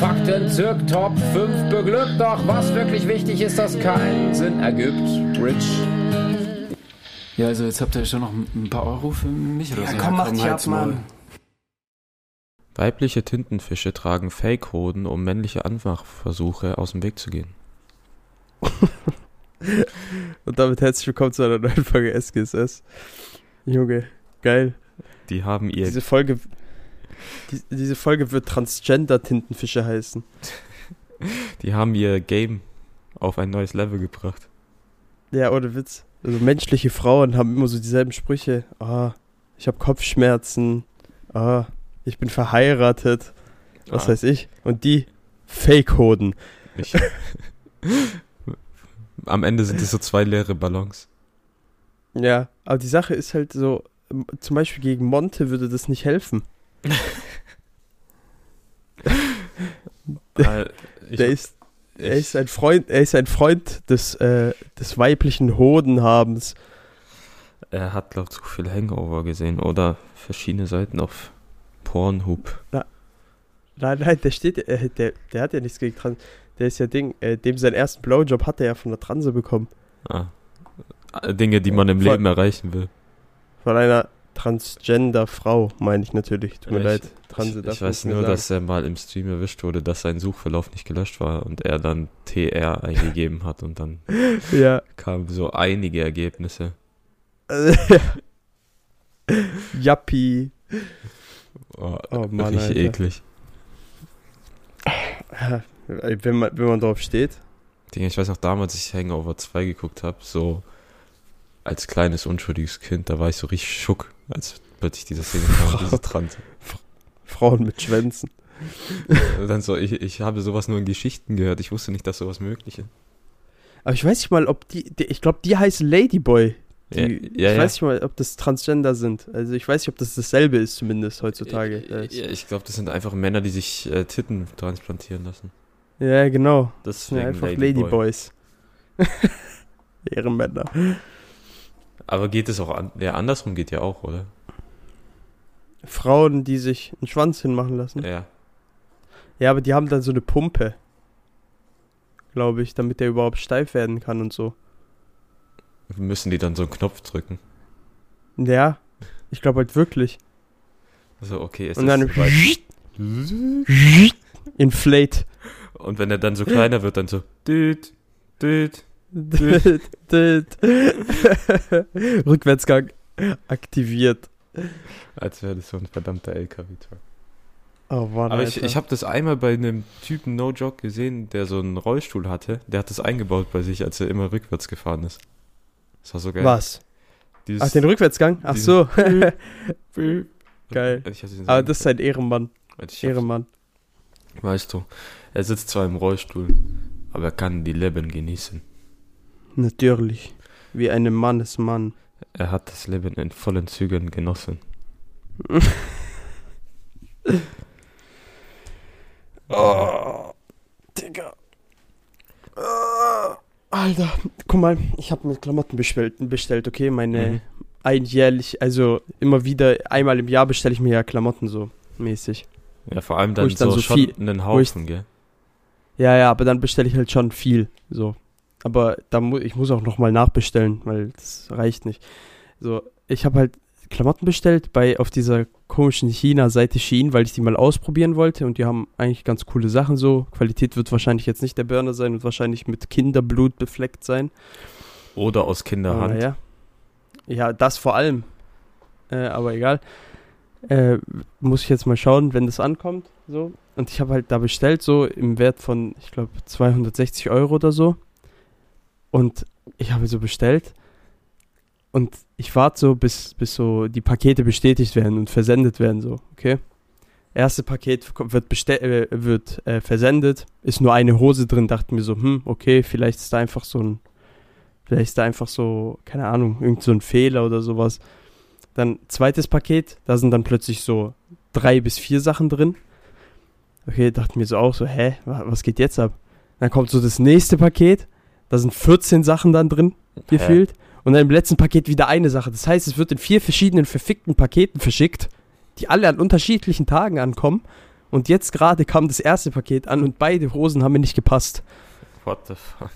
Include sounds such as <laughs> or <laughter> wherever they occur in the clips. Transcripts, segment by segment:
Fakten zirk Top 5 beglückt, doch was wirklich wichtig ist, dass keinen Sinn ergibt. Rich. Ja, also jetzt habt ihr schon noch ein paar Euro für mich oder Ja, so. komm, mach dich ab. Mann. Weibliche Tintenfische tragen Fake-Hoden, um männliche Anmachversuche aus dem Weg zu gehen. <laughs> Und damit herzlich willkommen zu einer neuen Folge SGSS. Junge, geil. Die haben ihr Diese Folge, die, diese Folge wird Transgender-Tintenfische heißen. Die haben ihr Game auf ein neues Level gebracht. Ja, ohne Witz. Also menschliche Frauen haben immer so dieselben Sprüche. Ah, ich habe Kopfschmerzen. Ah, ich bin verheiratet. Was Ah. weiß ich. Und die Fake-Hoden. <laughs> Am Ende sind es so zwei leere Ballons. Ja, aber die Sache ist halt so, zum Beispiel gegen Monte würde das nicht helfen. <laughs> Der ist, er ist ein Freund, er ist ein Freund des, äh, des weiblichen Hodenhabens. er hat, glaube ich, zu viel Hangover gesehen oder verschiedene Seiten auf Pornhub. Nein, nein, der steht, äh, der, der hat ja nichts gegen Trans. Der ist ja Ding, äh, dem seinen ersten Blowjob hat er ja von der Transe bekommen. Ah. Äh, Dinge, die man im Voll- Leben erreichen will. Von einer Transgender-Frau, meine ich natürlich. Tut mir Ich- leid. Transe ich, ich weiß nur, sagen. dass er mal im Stream erwischt wurde, dass sein Suchverlauf nicht gelöscht war und er dann TR eingegeben hat und dann <laughs> Ja. kamen so einige Ergebnisse. <laughs> Yappi. Oh, Oh Mann, richtig Alter. eklig. Wenn man, wenn man drauf steht. Ich weiß noch damals, als ich Hangover 2 geguckt habe, so als kleines, unschuldiges Kind, da war ich so richtig schock, als plötzlich diese Szene kam, diese Trans. Frauen mit Schwänzen. Und dann so, ich, ich habe sowas nur in Geschichten gehört, ich wusste nicht, dass sowas möglich ist. Aber ich weiß nicht mal, ob die, die ich glaube, die heißen Ladyboy. Die, Ja, ich ja, ja. weiß nicht mal, ob das Transgender sind. Also ich weiß nicht, ob das dasselbe ist, zumindest heutzutage. Äh, Ja, ich glaube, das sind einfach Männer, die sich äh, Titten transplantieren lassen. Ja, genau. Das sind einfach Ladyboy. Ladyboys. <laughs> Ehrenmänner. Aber geht es auch an, ja, andersrum geht ja auch, oder? Frauen, die sich einen Schwanz hinmachen lassen. Ja. Ja, aber die haben dann so eine Pumpe. Glaube ich, damit der überhaupt steif werden kann und so. Müssen die dann so einen Knopf drücken? Ja, ich glaube halt wirklich. Also, okay, es und ist dann soweit. <laughs> inflate. Und wenn er dann so kleiner wird, dann so düt, düt. Rückwärtsgang aktiviert. Als wäre das so ein verdammter LKW-Truck. Oh Mann, Aber ich, Alter. ich habe das einmal bei einem Typen No Joke gesehen, der so einen Rollstuhl hatte. Der hat das eingebaut bei sich, als er immer rückwärts gefahren ist. Das war so geil. Was? Dieses, Ach, den Rückwärtsgang? Ach so. <laughs> Geil. Aber das ist ein Ehrenmann. Ehrenmann. Weißt du, er sitzt zwar im Rollstuhl, aber er kann die Leben genießen. Natürlich. Wie ein Mannesmann. Er hat das Leben in vollen Zügen genossen. Oh, <laughs> Digga. Oh, Alter, guck mal, ich habe mir Klamotten bestellt, bestellt, okay? Meine Mhm. einjährlich, also immer wieder, einmal im Jahr bestelle ich mir ja Klamotten so mäßig. Ja, vor allem dann, dann so, so viel- einen wo ich- Haufen, gell? Ja, ja, aber dann bestelle ich halt schon viel, so. Aber da mu ich muss auch nochmal nachbestellen, weil das reicht nicht. So, ich habe halt Klamotten bestellt bei auf dieser komischen China-Seite Shein, weil ich die mal ausprobieren wollte und die haben eigentlich ganz coole Sachen so. Qualität wird wahrscheinlich jetzt nicht der Burner sein und wahrscheinlich mit Kinderblut befleckt sein. Oder aus Kinderhand. Ja. ja, das vor allem. Äh, aber egal. Äh, muss ich jetzt mal schauen, wenn das ankommt. So. Und ich habe halt da bestellt, so im Wert von, ich glaube, 260 Euro oder so. Und ich habe so bestellt. Und ich warte so, bis, bis so die Pakete bestätigt werden und versendet werden, so, okay? Erste Paket wird, äh, wird äh, versendet, ist nur eine Hose drin, dachte mir so, hm, okay, vielleicht ist da einfach so ein, vielleicht ist da einfach so, keine Ahnung, irgend so ein Fehler oder sowas. Dann zweites Paket, da sind dann plötzlich so drei bis vier Sachen drin. Okay, dachte mir so auch so, hä, wa- was geht jetzt ab? Dann kommt so das nächste Paket, da sind 14 Sachen dann drin, gefühlt. Und dann im letzten Paket wieder eine Sache. Das heißt, es wird in vier verschiedenen verfickten Paketen verschickt, die alle an unterschiedlichen Tagen ankommen. Und jetzt gerade kam das erste Paket an und beide Hosen haben mir nicht gepasst. What the fuck?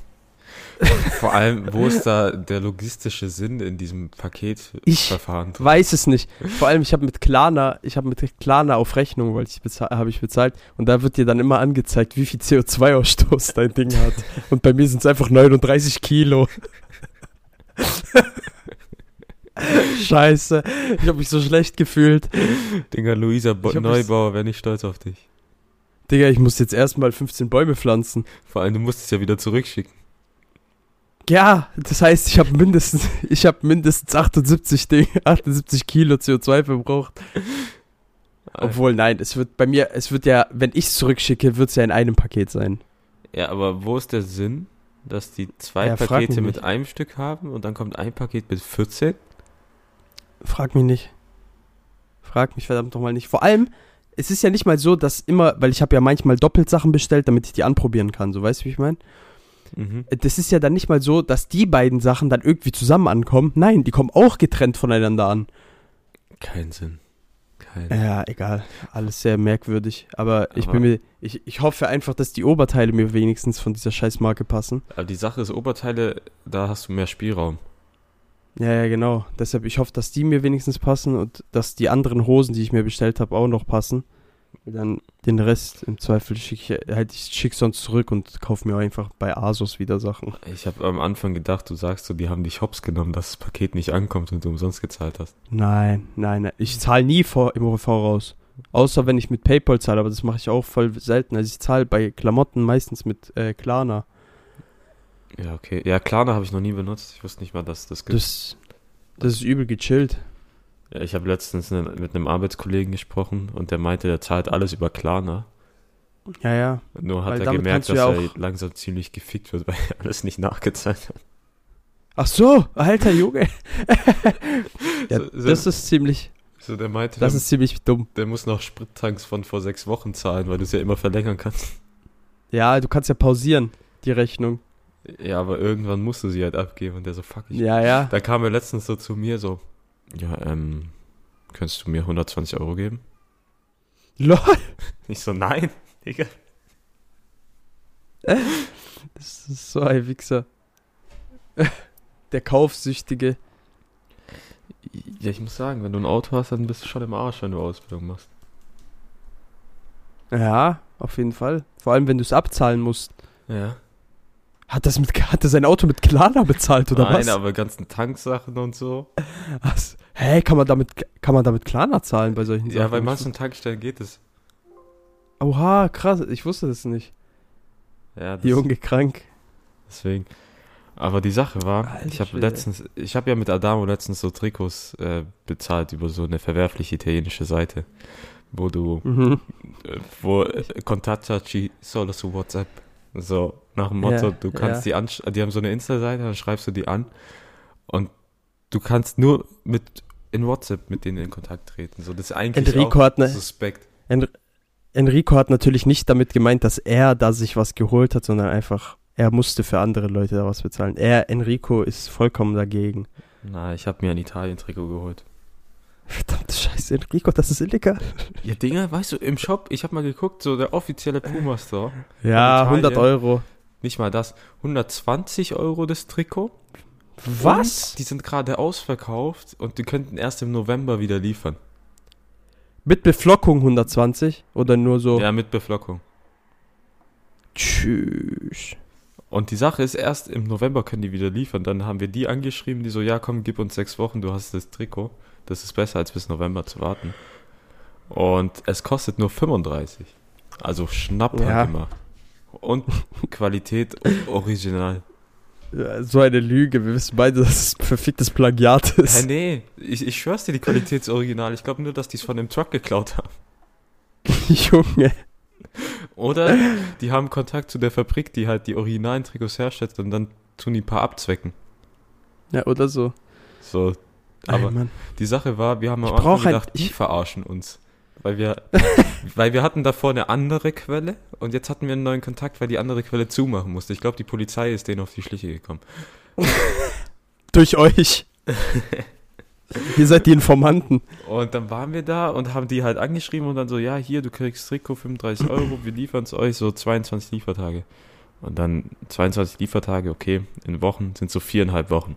Vor allem, wo ist da der logistische Sinn in diesem Ich Paketverfahren? drin? weiß es nicht. Vor allem, ich habe mit Klarna, ich habe mit Klarna auf Rechnung, weil ich habe ich bezahlt. Und da wird dir dann immer angezeigt, wie viel CO2-Ausstoß dein Ding hat. Und bei mir sind es einfach 39 Kilo. <laughs> Scheiße, ich habe mich so schlecht gefühlt. Digga, Luisa Bo Ich Neubauer wäre nicht stolz auf dich. Digga, ich muss jetzt erstmal 15 Bäume pflanzen. Vor allem, du musst es ja wieder zurückschicken. Ja, das heißt, ich habe mindestens, ich habe mindestens 78, Ding, 78 Kilo CO2 verbraucht. Obwohl, nein, es wird bei mir, es wird ja, wenn ich es zurückschicke, wird es ja in einem Paket sein. Ja, aber wo ist der Sinn, dass die zwei Ja, Pakete mit nicht. einem Stück haben und dann kommt ein Paket mit 14? Frag mich nicht. Frag mich verdammt nochmal nicht. Vor allem, es ist ja nicht mal so, dass immer, weil ich habe ja manchmal doppelt Sachen bestellt, damit ich die anprobieren kann. So, weißt du, wie ich meine? Mhm. Das ist ja dann nicht mal so, dass die beiden Sachen dann irgendwie zusammen ankommen. Nein, die kommen auch getrennt voneinander an. Kein Sinn. Kein Ja, egal. Alles sehr merkwürdig. Aber ich Aber- bin mir, ich, ich hoffe einfach, dass die Oberteile mir wenigstens von dieser Scheißmarke passen. Aber die Sache ist, Oberteile, da hast du mehr Spielraum. Ja, ja, genau. Deshalb, ich hoffe, dass die mir wenigstens passen und dass die anderen Hosen, die ich mir bestellt habe, auch noch passen. Dann den Rest im Zweifel schicke ich, halt, ich schick sonst zurück und kaufe mir einfach bei Asos wieder Sachen. Ich habe am Anfang gedacht, du sagst so, die haben dich hops genommen, dass das Paket nicht ankommt und du umsonst gezahlt hast. Nein, nein, nein. Ich zahle nie vor, im Voraus. Außer wenn ich mit PayPal zahle, aber das mache ich auch voll selten. Also ich zahle bei Klamotten meistens mit äh, Klarna. Ja, okay. Ja, Klarna habe ich noch nie benutzt. Ich wusste nicht mal, dass das gibt. Das, das ist übel gechillt. Ich habe letztens ne- mit einem Arbeitskollegen gesprochen und der meinte, der zahlt alles über Klarna. Ja, ja. Nur hat Weil er gemerkt, dass ja er langsam ziemlich gefickt wird, <laughs> weil er alles nicht nachgezahlt hat. Ach so, alter Junge. <laughs> ja, So- so- das ist ziemlich, So, der meinte, das der, ist ziemlich dumm. der muss noch Sprittanks von vor sechs Wochen zahlen, weil du es ja immer verlängern kannst. Ja, du kannst ja pausieren, die Rechnung. Ja, aber irgendwann musst du sie halt abgeben und der so, fuck, ich Ja, ja. Da kam er letztens so zu mir so, ja, ähm, könntest du mir 120 Euro geben? Lol. <laughs> Ich so, nein, Digga. Das ist so ein Wichser. Der Kaufsüchtige. Ja, ich muss sagen, wenn du ein Auto hast, dann bist du schon im Arsch, wenn du Ausbildung machst. Ja, auf jeden Fall. Vor allem, wenn du es abzahlen musst. Ja. Hat das, mit, hat das sein Auto mit Klarna bezahlt oder nein, was? aber ganzen Tanksachen und so. was? Hä, kann man damit, kann man damit Klarna zahlen bei solchen Sachen? Ja, bei manchen Tankstellen geht es. Oha, krass, ich wusste das nicht. Ja, das, Junge, krank. deswegen. Aber die Sache war, Alter ich habe letztens, ich habe ja mit Adamo letztens so Trikots äh, bezahlt über so eine verwerfliche italienische Seite, wo du Mhm. äh, wo äh, contattaci solo su WhatsApp. So, nach dem Motto, Ja, du kannst ja. die ansch die haben so eine Insta-Seite, dann schreibst du die an und du kannst nur mit in WhatsApp mit denen in Kontakt treten. So, das ist eigentlich Enrico auch hat ne- suspekt. Enrico hat natürlich nicht damit gemeint, dass er da sich was geholt hat, sondern einfach, er musste für andere Leute da was bezahlen. Er, Enrico, ist vollkommen dagegen. Na, ich habe mir ein Italien-Trikot geholt. Verdammte Scheiße, Enrico, das ist illegal. Ja, Dinger, weißt du, im Shop, ich habe mal geguckt, so der offizielle Puma-Store, Ja, Italien. 100 Euro. nicht mal das, 120 Euro das Trikot. Was? Und die sind gerade ausverkauft und die könnten erst im November wieder liefern. Mit Beflockung 120 oder nur so? Ja, mit Beflockung. Tschüss. Und die Sache ist, erst im November können die wieder liefern. Dann haben wir die angeschrieben, die so, ja komm, gib uns sechs Wochen, du hast das Trikot. Das ist besser, als bis November zu warten. Und es kostet nur 35. Also Schnapp Ja. halt immer. Und Qualität original. Ja, so eine Lüge. Wir wissen beide, dass es perfektes Plagiat ist. nee, ich, ich schwör's dir, die Qualität ist original. Ich glaube nur, dass die es von dem Truck geklaut haben. <laughs> Junge. Oder die haben Kontakt zu der Fabrik, die halt die originalen Trikots herstellt und dann tun die ein paar abzwecken. Ja, oder so. So. Ey, Aber Mann. die Sache war, wir haben am Ich Anfang brauch halt- gedacht, die ich- verarschen uns. Weil wir, <laughs> weil wir hatten davor eine andere Quelle und jetzt hatten wir einen neuen Kontakt, weil die andere Quelle zumachen musste. Ich glaube, die Polizei ist denen auf die Schliche gekommen. <laughs> Durch euch. <laughs> Ihr seid die Informanten. Und dann waren wir da und haben die halt angeschrieben und dann so, ja, hier, du kriegst Trikot 35 Euro, wir liefern es euch, so 22 Liefertage. Und dann 22 Liefertage, okay, in Wochen sind so viereinhalb Wochen.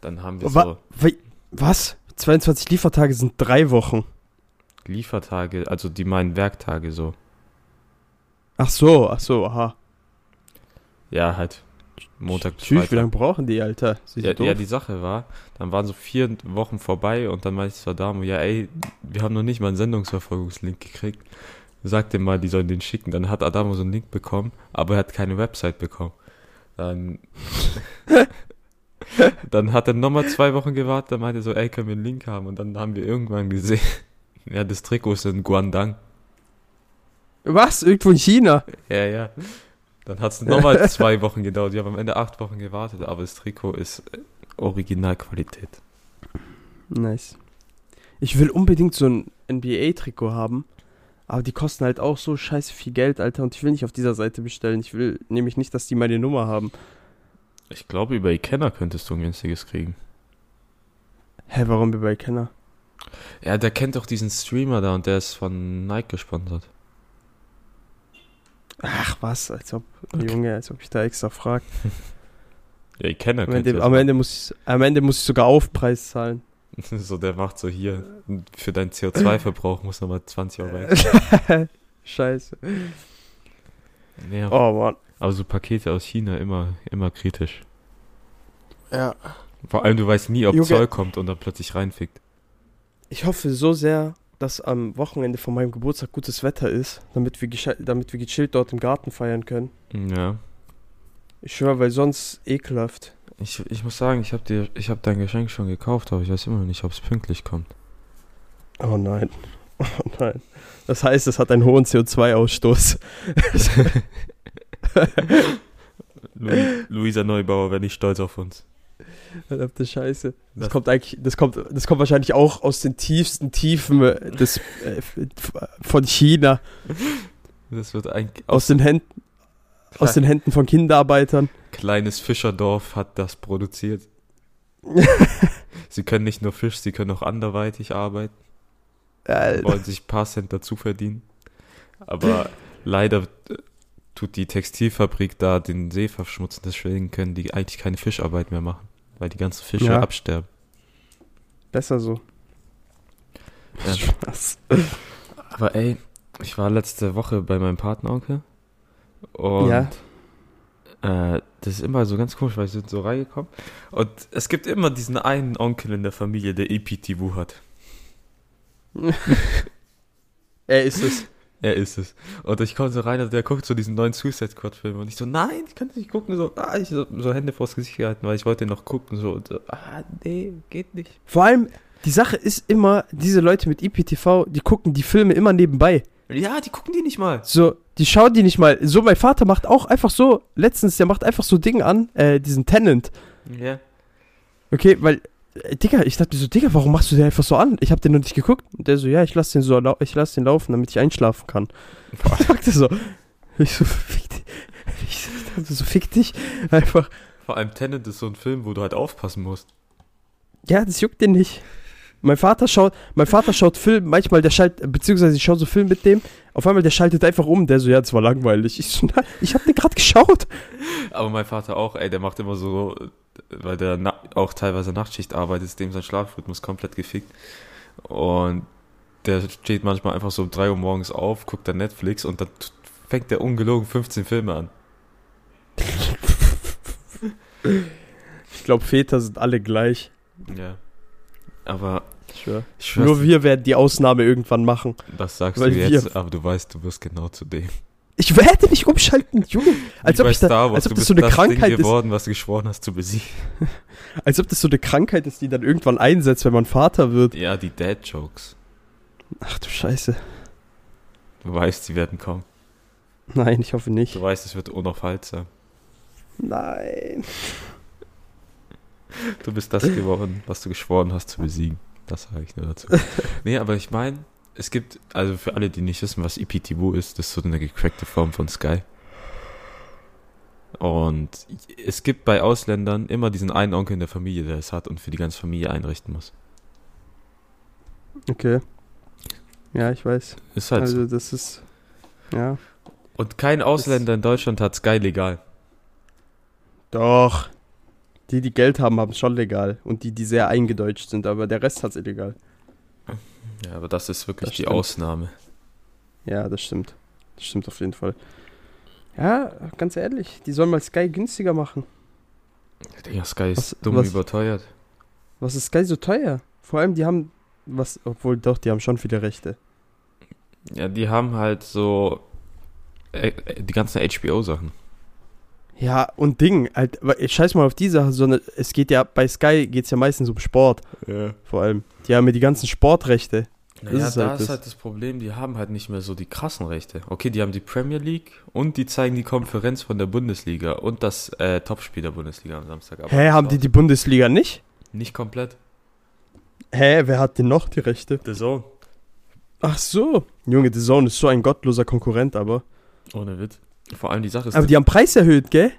Dann haben wir Wa so was? 22 Liefertage sind drei Wochen. Liefertage, also die meinen Werktage so. Ach so, ach so, aha. Ja, halt Montag bis Tschüss, wie lange brauchen die, Alter? Ja, ja, die Sache war, dann waren so vier Wochen vorbei und dann meinte ich Dame, ja ey, wir haben noch nicht mal einen Sendungsverfolgungslink gekriegt. Sag dem mal, die sollen den schicken. Dann hat Adamo so einen Link bekommen, aber er hat keine Website bekommen. Dann, <laughs> <laughs> <laughs> dann hat er nochmal zwei Wochen gewartet, dann meinte er so, ey, können wir einen Link haben? Und dann haben wir irgendwann gesehen, <laughs> ja, das Trikot ist in Guangdong. Was? Irgendwo in China? Ja, ja. Dann hat es nochmal <laughs> zwei Wochen gedauert. Wir haben am Ende acht Wochen gewartet, aber das Trikot ist äh, Originalqualität. Nice. Ich will unbedingt so ein NBA-Trikot haben, aber die kosten halt auch so scheiße viel Geld, Alter, und ich will nicht auf dieser Seite bestellen. Ich will nämlich nicht, dass die meine Nummer haben. Ich glaube, über Ikenner könntest du ein günstiges kriegen. Hä, warum wir bei Kenner? Ja, der kennt doch diesen Streamer da und der ist von Nike gesponsert. Ach was, als ob, Okay. Junge, als ob ich da extra frage. <laughs> Ja, Ikenner Am könnte Ende, am. Ende muss ich, am Ende muss ich sogar Aufpreis zahlen. <laughs> So, der macht so hier, für deinen CO2-Verbrauch muss nochmal 20 Euro <laughs> extra. Scheiße. Ja, Oh Mann. Aber so Pakete aus China immer, immer kritisch. Ja. Vor allem, du weißt nie, ob Junge. Zoll kommt und dann plötzlich reinfickt. Ich hoffe so sehr, dass am Wochenende von meinem Geburtstag gutes Wetter ist, damit wir, damit wir gechillt dort im Garten feiern können. Ja. Ich schwöre, weil sonst ekelhaft. Ich, ich muss sagen, ich habe habe dein Geschenk schon gekauft, aber ich weiß immer noch nicht, ob es pünktlich kommt. Oh nein. <laughs> Oh nein. Das heißt, es hat einen hohen CO2-Ausstoß. <laughs> <laughs> <laughs> Lu Luisa Neubauer wäre nicht stolz auf uns. Verdammte Scheiße. Das, Das- kommt eigentlich, das kommt, das kommt wahrscheinlich auch aus den tiefsten Tiefen äh, des, äh, von China. Das wird ein Aus den Händen, aus den Händen von Kinderarbeitern. kleines Fischerdorf hat das produziert. <laughs> Sie können nicht nur Fisch, sie können auch anderweitig arbeiten, Äh, wollen sich ein paar Cent dazu verdienen. Aber leider tut die Textilfabrik da den See verschmutzen, deswegen können die eigentlich keine Fischarbeit mehr machen, weil die ganzen Fische Ja. absterben. besser so. Ja. Spaß. Aber ey, ich war letzte Woche bei meinem Patenonkel und Ja. äh, das ist immer so ganz komisch, weil wir sind so reingekommen und es gibt immer diesen einen Onkel in der Familie, der EPTV hat. <laughs> Er ist es. Er ist es. Und ich komme so rein und der guckt so diesen neuen Suicide Squad Film und ich so, nein, ich kann nicht gucken. So, ah, ich so, so Hände vors Gesicht gehalten, weil ich wollte noch gucken. So, und so, ah, nee, geht nicht. Vor allem, die Sache ist immer, diese Leute mit IPTV, die gucken die Filme immer nebenbei. Ja, die gucken die nicht mal. So, die schauen die nicht mal. So, mein Vater macht auch einfach so, letztens, der macht einfach so Ding an, äh, diesen Tenant. Ja. Okay, weil, Digga, ich dachte mir so, Digga, warum machst du den einfach so an? Ich hab den noch nicht geguckt. Und der so, ja, ich lass den so, ich lass den laufen, damit ich einschlafen kann. Ich dachte so, ich so, fick dich. Ich dachte so, fick dich. Einfach, Vor allem Tenet ist so ein Film, wo du halt aufpassen musst. ja, das juckt den nicht. Mein Vater schaut, mein Vater schaut Film, manchmal der schaltet, beziehungsweise ich schaue so Film mit dem, auf einmal der schaltet einfach um, der so, ja, das war langweilig. Ich so, nein, ich hab den gerade geschaut. Aber mein Vater auch, ey, der macht immer so, weil der na auch teilweise Nachtschicht arbeitet, ist dem sein Schlafrhythmus komplett gefickt. Und der steht manchmal einfach so um 3 Uhr morgens auf, guckt dann Netflix und dann fängt der ungelogen 15 Filme an. Ich glaube, Väter sind alle gleich. Ja. Aber schwör's, Nur wir werden die Ausnahme irgendwann machen. das sagst du wir- jetzt, aber du weißt, du wirst genau zu dem. Ich werde nicht umschalten, Junge. Als Wie ob, ich da, Star Wars, als ob du das so eine das Krankheit Ding ist. geworden, was du geschworen hast zu besiegen. <laughs> Als ob das so eine Krankheit ist, die dann irgendwann einsetzt, wenn man Vater wird. Ja, die Dad-Jokes. Ach du Scheiße. Du weißt, sie werden kommen. Nein, ich hoffe nicht. Du weißt, es wird unaufhaltsam. Nein. Du bist das geworden, was du geschworen hast zu besiegen. Das sage ich nur dazu. <laughs> nee, aber ich meine, es gibt, also für alle, die nicht wissen, was IPTV ist, das ist so eine gecrackte Form von Sky. Und es gibt bei Ausländern immer diesen einen Onkel in der Familie, der es hat und für die ganze Familie einrichten muss. Okay. Ja, ich weiß. Ist halt Also so. das ist. Ja. Und kein Ausländer in Deutschland hat Sky legal. Doch. Die, die Geld haben, haben es schon legal. Und die, die sehr eingedeutscht sind, aber der Rest hat es illegal. Ja, aber das ist wirklich Das die stimmt. Ausnahme. Ja, das stimmt. Das stimmt auf jeden Fall. Ja, ganz ehrlich, die sollen mal Sky günstiger machen. Digga, Sky ist Was- dumm was- überteuert. Was ist Sky so teuer? Vor allem, die haben was, obwohl doch, die haben schon viele Rechte. Ja, die haben halt so äh, äh, die ganzen HBO-Sachen. Ja, und Ding, halt, scheiß mal auf die Sache, sondern es geht ja, bei Sky geht es ja meistens um Sport, Ja. vor allem. Die haben ja die ganzen Sportrechte. Naja, ist da halt ist das. halt das Problem, die haben halt nicht mehr so die krassen Rechte. Okay, die haben die Premier League und die zeigen die Konferenz von der Bundesliga und das äh, Topspiel der Bundesliga am Samstag. aber Hä, das haben die die Bundesliga nicht? Nicht komplett. Hä, wer hat denn noch die Rechte? The Zone. Ach so. Junge, The Zone ist so ein gottloser Konkurrent, aber. Ohne Witz. Vor allem die Sache ist, Aber die haben Preis erhöht, gell?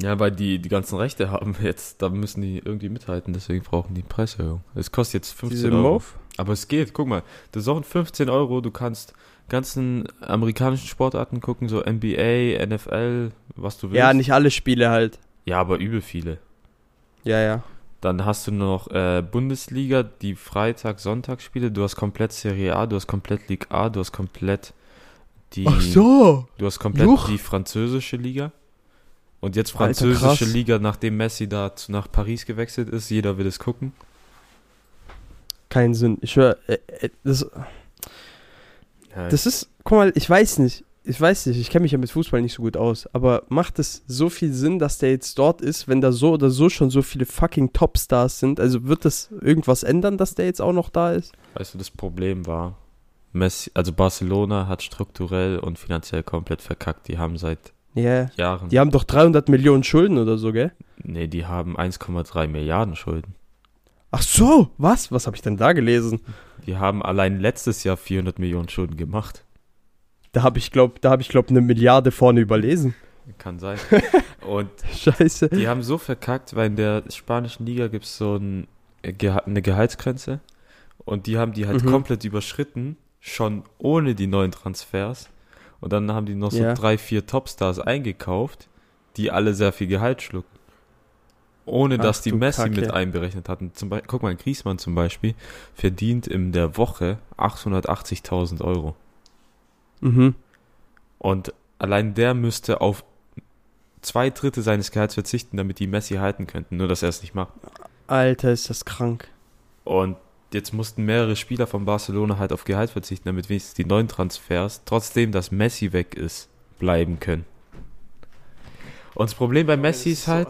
ja, weil die die ganzen Rechte haben jetzt, da müssen die irgendwie mithalten, deswegen brauchen die Preiserhöhung. Es kostet jetzt 15 Diese Euro. Move? Aber es geht, guck mal, das sind 15 Euro, du kannst ganzen amerikanischen Sportarten gucken, so NBA, NFL, was du willst. Ja, nicht alle Spiele halt. Ja, aber übel viele. Ja, ja. Dann hast du noch äh, Bundesliga, die Freitag-Sonntag-Spiele, du hast komplett Serie A, du hast komplett Ligue A, du hast komplett die, so. du hast komplett Juch. die französische Liga. Und jetzt Alter, französische krass. Liga, nachdem Messi da zu, nach Paris gewechselt ist, jeder will es gucken. Keinen Sinn. Ich schwör, äh, äh, das, Ja, das ist, guck mal, ich weiß nicht. Ich weiß nicht, ich kenne mich ja mit Fußball nicht so gut aus, aber macht es so viel Sinn, dass der jetzt dort ist, wenn da so oder so schon so viele fucking Topstars sind? Also wird das irgendwas ändern, dass der jetzt auch noch da ist? Weißt du, das Problem war, Messi, also Barcelona hat strukturell und finanziell komplett verkackt. Die haben seit Ja. Jahren, Die haben doch 300 Millionen Schulden oder so, gell? nee, die haben 1,3 Milliarden Schulden. Ach so, was? Was habe ich denn da gelesen? Die haben allein letztes Jahr 400 Millionen Schulden gemacht. Da habe ich glaub, da habe ich glaub eine Milliarde vorne überlesen. Kann sein. <laughs> Und Scheiße. die haben so verkackt, weil in der spanischen Liga gibt es so ein, äh, eine Gehaltsgrenze. Und die haben die halt Mhm. komplett überschritten, schon ohne die neuen Transfers. Und dann haben die noch so Ja. drei, vier Topstars eingekauft, die alle sehr viel Gehalt schlucken. Ohne Ach dass die Messi Kacke. mit einberechnet hatten. Zum Beispiel, guck mal, Griezmann zum Beispiel verdient in der Woche 880.000 Euro. Mhm. Und allein der müsste auf zwei Drittel seines Gehalts verzichten, damit die Messi halten könnten. Nur, dass er es nicht macht. Alter, ist das krank. Und jetzt mussten mehrere Spieler von Barcelona halt auf Gehalt verzichten, damit wenigstens die neuen Transfers, trotzdem, dass Messi weg ist, bleiben können. Und das Problem bei Messi ist halt,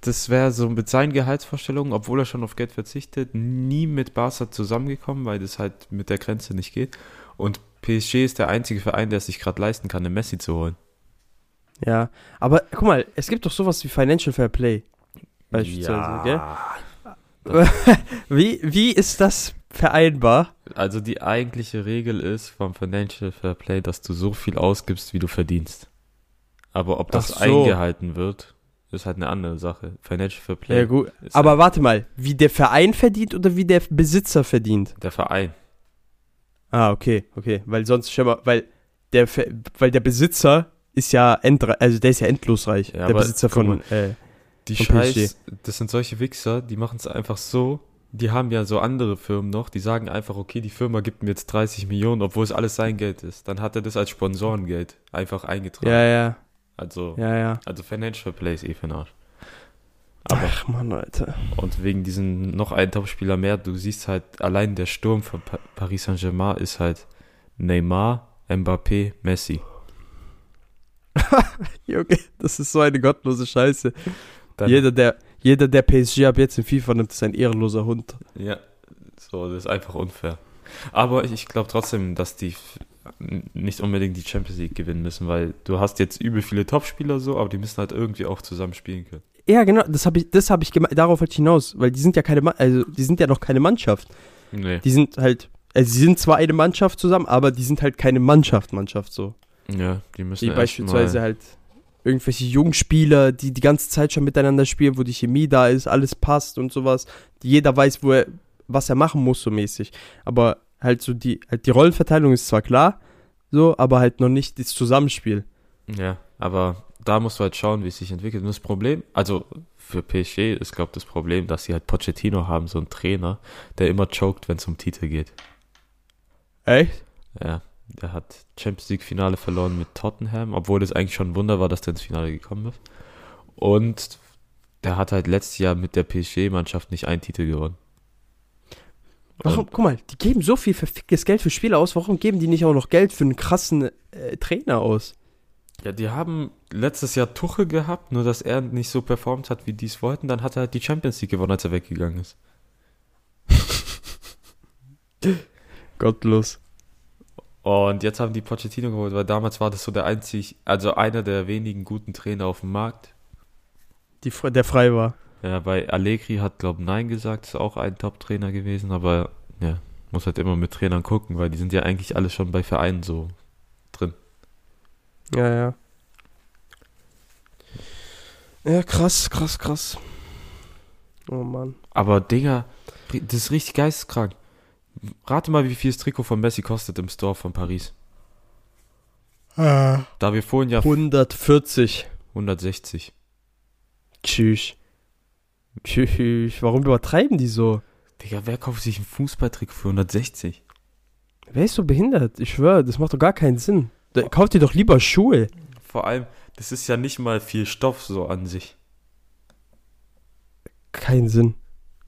das wäre so mit seinen Gehaltsvorstellungen, obwohl er schon auf Geld verzichtet, nie mit Barca zusammengekommen, weil das halt mit der Grenze nicht geht. Und PSG ist der einzige Verein, der es sich gerade leisten kann, einen Messi zu holen. Ja, aber guck mal, es gibt doch sowas wie Financial Fair Play. Beispielsweise, gell? <laughs> Wie, wie ist das vereinbar? Also die eigentliche Regel ist vom Financial Fair Play, dass du so viel ausgibst, wie du verdienst. Aber ob das so. eingehalten wird, ist halt eine andere Sache. Financial Fair Play Ja, gut. Aber halt warte mal, wie der Verein verdient oder wie der Besitzer verdient? der Verein. Ah, okay, okay. Weil sonst schon mal, weil der, weil der Besitzer ist ja endre also der ist ja endlosreich. Ja, der Besitzer von, äh, Die Von Scheiß, das sind solche Wichser, die machen es einfach so. Die haben ja so andere Firmen noch, die sagen einfach, okay, die Firma gibt mir jetzt 30 Millionen, obwohl es alles sein Geld ist. Dann hat er das als Sponsorengeld einfach eingetragen. ja, ja, Also, ja, ja. also Financial Play ist eh für den Arsch. Aber Ach Mann, Alter. Und wegen diesen noch ein Topspieler mehr, du siehst halt, allein der Sturm von pa Paris Saint-Germain ist halt Neymar, Mbappé, Messi. <laughs> Junge, das ist so eine gottlose Scheiße. Dann, Jeder, der, jeder, der PSG ab jetzt in FIFA nimmt, ist ein ehrenloser Hund. Ja, so, das ist einfach unfair. Aber ich glaube trotzdem, dass die nicht unbedingt die Champions League gewinnen müssen, weil du hast jetzt übel viele Topspieler so, aber die müssen halt irgendwie auch zusammen spielen können. Ja, genau, das habe ich, das habe ich gemeint, darauf wollte ich hinaus, weil die sind ja keine, also die sind ja noch keine Mannschaft. Nee. Die sind halt, also sie sind zwar eine Mannschaft zusammen, aber die sind halt keine Mannschaft, Mannschaft so. Ja, die müssen erst beispielsweise halt irgendwelche Jungspieler, die die ganze Zeit schon miteinander spielen, wo die Chemie da ist, alles passt und sowas. Jeder weiß, wo er, was er machen muss, so mäßig. Aber halt so die, halt die Rollenverteilung ist zwar klar, so, aber halt noch nicht das Zusammenspiel. Ja, aber da musst du halt schauen, wie es sich entwickelt. Und das Problem, also für PSG ist, glaube ich, das Problem, dass sie halt Pochettino haben, so einen Trainer, der immer choked, wenn es um Titel geht. Echt? Ja, der hat Champions League Finale verloren mit Tottenham, obwohl das eigentlich schon ein Wunder war, dass der ins Finale gekommen ist. Und der hat halt letztes Jahr mit der PSG-Mannschaft nicht einen Titel gewonnen. Warum, Und- guck mal, die geben so viel verficktes Geld für Spieler aus, warum geben die nicht auch noch Geld für einen krassen äh, Trainer aus? Ja, die haben letztes Jahr Tuchel gehabt, nur dass er nicht so performt hat, wie die es wollten. Dann hat er halt die Champions League gewonnen, als er weggegangen ist. <laughs> Gottlos. Und jetzt haben die Pochettino geholt, weil damals war das so der einzig, also einer der wenigen guten Trainer auf dem Markt. Die, der frei war. Ja, bei Allegri hat, glaube Nein gesagt, ist auch ein Top-Trainer gewesen, aber ja, muss halt immer mit Trainern gucken, weil die sind ja eigentlich alle schon bei Vereinen so drin. Ja, ja. Ja, krass, krass, krass. Oh Mann. Aber Digga, das ist richtig geisteskrank. Rate mal, wie viel das Trikot von Messi kostet im Store von Paris. Da wir vorhin ja 140. 160. Tschüss. Tschüss. Warum übertreiben die so? Digga, wer kauft sich ein Fußballtrikot für 160? Wer ist so behindert? Ich schwöre, das macht doch gar keinen Sinn. Da, kauft dir doch lieber Schuhe. Vor allem, das ist ja nicht mal viel Stoff so an sich. Keinen Sinn.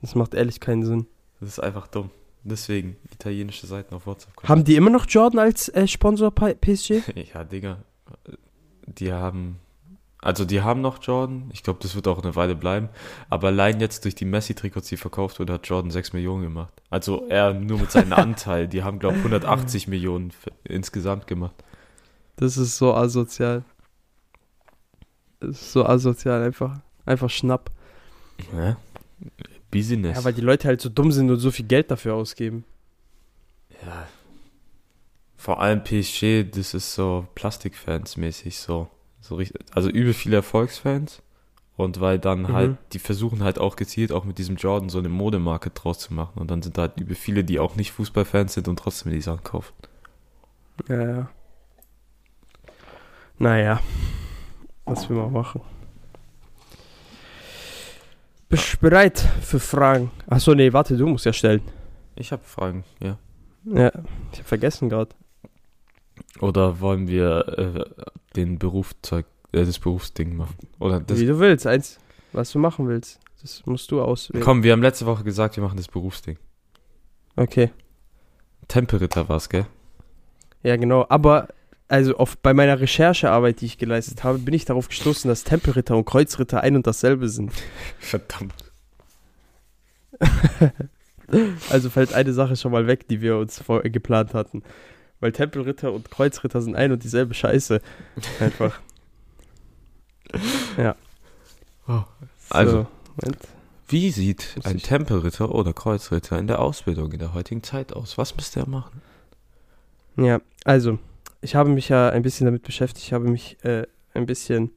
Das macht ehrlich keinen Sinn. Das ist einfach dumm. Deswegen italienische Seiten auf WhatsApp. kommen. Haben die immer noch Jordan als äh, Sponsor PSG? <laughs> Ja, Digga. Die haben. Also, die haben noch Jordan. Ich glaube, das wird auch eine Weile bleiben. Aber allein jetzt durch die Messi-Trikots, die verkauft wurde, hat Jordan 6 Millionen gemacht. Also, er nur mit seinem <laughs> Anteil. Die haben, glaube ich, 180 Millionen insgesamt gemacht. Das ist so asozial. Das ist so asozial, einfach. Einfach Schnapp. Ja? Business. Ja, weil die Leute halt so dumm sind und so viel Geld dafür ausgeben. Ja. Vor allem PSG, das ist so Plastikfans mäßig so. so richtig, also übel viele Erfolgsfans. Und weil dann Mhm. halt, die versuchen halt auch gezielt auch mit diesem Jordan so eine Modemarke draus zu machen. Und dann sind da halt übel viele, die auch nicht Fußballfans sind und trotzdem die Sachen kaufen. Ja, ja. Naja. Was will man machen? Bist du bereit für Fragen? Achso, nee, warte, du musst ja stellen. Ich habe Fragen, ja. Ja, ich hab vergessen gerade. Oder wollen wir äh, den Berufszeug, äh, das Berufsding machen? Oder das. Wie du willst, eins, was du machen willst. Das musst du auswählen. Komm, wir haben letzte Woche gesagt, wir machen das Berufsding. Okay. Tempelritter war's, gell? Ja, genau. Aber, also auf, bei meiner Recherchearbeit, die ich geleistet habe, bin ich darauf gestoßen, dass Tempelritter und Kreuzritter ein und dasselbe sind. Verdammt. <laughs> Also fällt eine Sache schon mal weg, die wir uns vor, äh, geplant hatten. Weil Tempelritter und Kreuzritter sind ein und dieselbe Scheiße. Einfach. ja. Oh. Also. So, Moment. Wie sieht ein Tempelritter oder Kreuzritter in der Ausbildung in der heutigen Zeit aus? Was müsste er machen? Ja, also, ich habe mich ja ein bisschen damit beschäftigt. Ich habe mich äh, ein bisschen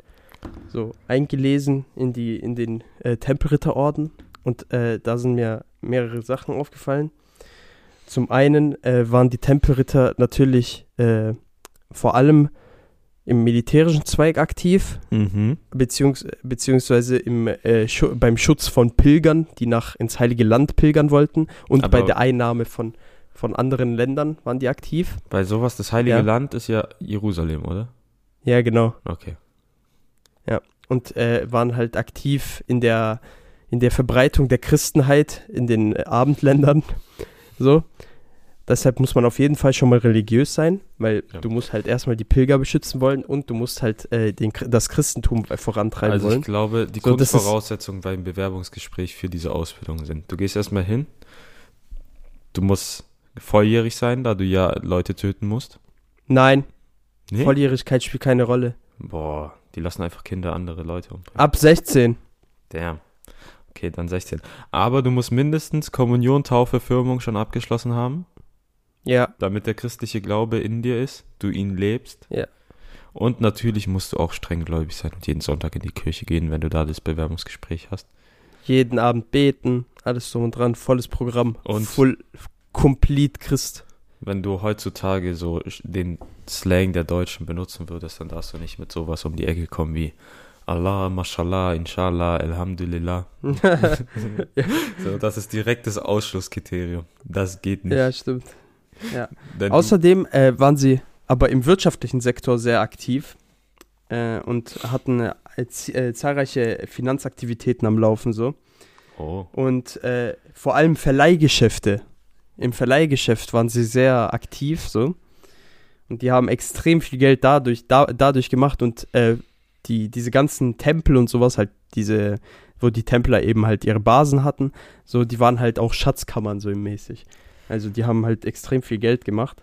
so eingelesen in, die, in den äh, Tempelritterorden. Und äh, da sind mir mehrere Sachen aufgefallen. Zum einen äh, waren die Tempelritter natürlich äh, vor allem im militärischen Zweig aktiv, Mhm. beziehungs beziehungsweise im, äh, Schu beim Schutz von Pilgern, die nach ins Heilige Land pilgern wollten. Und Aber- bei der Einnahme von, von anderen Ländern waren die aktiv. Bei sowas, das Heilige Ja. Land ist ja Jerusalem, oder? Ja, genau. Okay. Und äh, waren halt aktiv in der, in der Verbreitung der Christenheit in den äh, Abendländern. <laughs> So. Deshalb muss man auf jeden Fall schon mal religiös sein, weil Ja. du musst halt erstmal die Pilger beschützen wollen und du musst halt äh, den, das Christentum vorantreiben Also wollen. ich glaube, die So, Grundvoraussetzungen beim Bewerbungsgespräch für diese Ausbildung sind. Du gehst erstmal hin, du musst volljährig sein, da du ja Leute töten musst. Nein, Nee? Volljährigkeit spielt keine Rolle. Boah, die lassen einfach Kinder andere Leute umbringen. Ab 16. Damn. Okay, dann 16. Aber du musst mindestens Kommunion, Taufe, Firmung schon abgeschlossen haben, Ja, damit der christliche Glaube in dir ist, du ihn lebst. Ja. Und natürlich musst du auch streng gläubig sein und jeden Sonntag in die Kirche gehen, wenn du da das Bewerbungsgespräch hast. jeden Abend beten, alles so und dran, volles Programm. Und- Full, complete Christ. Wenn du heutzutage so den Slang der Deutschen benutzen würdest, dann darfst du nicht mit sowas um die Ecke kommen wie Allah, Mashallah, Inshallah, Alhamdulillah. <laughs> so, das ist direkt das Ausschlusskriterium. Das geht nicht. ja, stimmt. Denn Außerdem äh, waren sie aber im wirtschaftlichen Sektor sehr aktiv äh, und hatten äh, äh, zahlreiche Finanzaktivitäten am Laufen so. oh, Und äh, vor allem Verleihgeschäfte. Im Verleihgeschäft waren sie sehr aktiv so. Und die haben extrem viel Geld dadurch, da, dadurch gemacht und äh, die, diese ganzen Tempel und sowas, halt diese, wo die Templer eben halt ihre Basen hatten, so, die waren halt auch Schatzkammern so mäßig. Also die haben halt extrem viel Geld gemacht.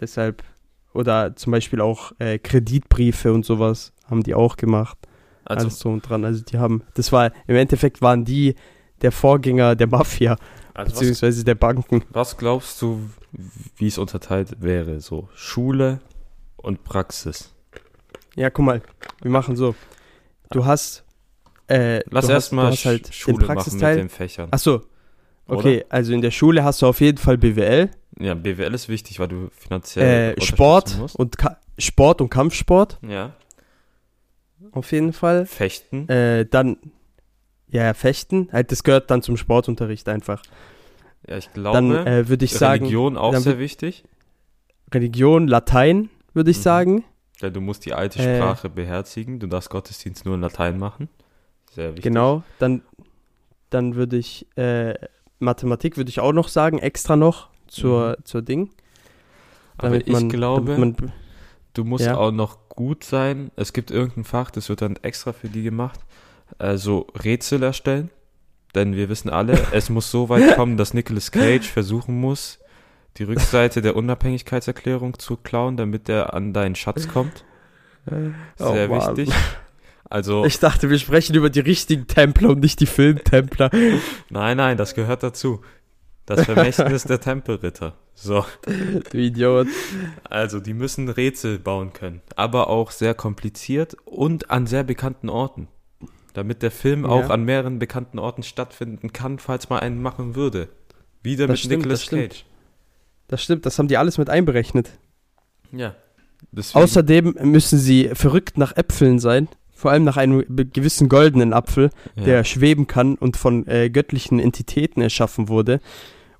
Deshalb, oder zum Beispiel auch äh, Kreditbriefe und sowas haben die auch gemacht. also Alles so und dran. Also die haben, das war, im Endeffekt waren die der Vorgänger der Mafia, Also was, beziehungsweise der Banken. was glaubst du, wie es unterteilt wäre? So Schule und Praxis. Ja, guck mal, wir machen so. Du hast, äh, Lass erstmal halt Schule den machen mit Praxisteil. den Fächern. Achso, okay, also in der Schule hast du auf jeden Fall BWL, Ja, BWL ist wichtig, weil du finanziell äh, Sport und Ka Sport und Kampfsport Ja. auf jeden Fall. Fechten. Äh, dann, ja, Fechten, halt, das gehört dann zum Sportunterricht einfach. Ja, ich glaube, Dann äh, würde ich sagen, Religion auch sehr wichtig. Religion, Latein, würde ich Mhm. sagen. Denn du musst die alte Äh. Sprache beherzigen. Du darfst Gottesdienst nur in Latein machen. Sehr wichtig. Genau, dann, dann würde ich, äh, Mathematik würde ich auch noch sagen, extra noch zur, zur Ding. Aber ich glaube, damit man, du musst ja. auch noch gut sein. Es gibt irgendein Fach, das wird dann extra für die gemacht. Also Rätsel erstellen. Denn wir wissen alle, <laughs> es muss so weit kommen, dass Nicolas Cage versuchen muss, die Rückseite der Unabhängigkeitserklärung zu klauen, damit er an deinen Schatz kommt. Sehr Oh, wichtig. Also, Ich dachte, wir sprechen über die richtigen Templer und nicht die Filmtempler. nein, nein, das gehört dazu. Das Vermächtnis der Tempelritter. So. Du Idiot. Also, die müssen Rätsel bauen können, aber auch sehr kompliziert und an sehr bekannten Orten. Damit der Film Ja. auch an mehreren bekannten Orten stattfinden kann, falls man einen machen würde. Wieder Das mit stimmt, Nicolas das stimmt. Cage. Das stimmt, das haben die alles mit einberechnet. Ja. Deswegen, Außerdem müssen sie verrückt nach Äpfeln sein. Vor allem nach einem gewissen goldenen Apfel, ja. der schweben kann und von äh, göttlichen Entitäten erschaffen wurde,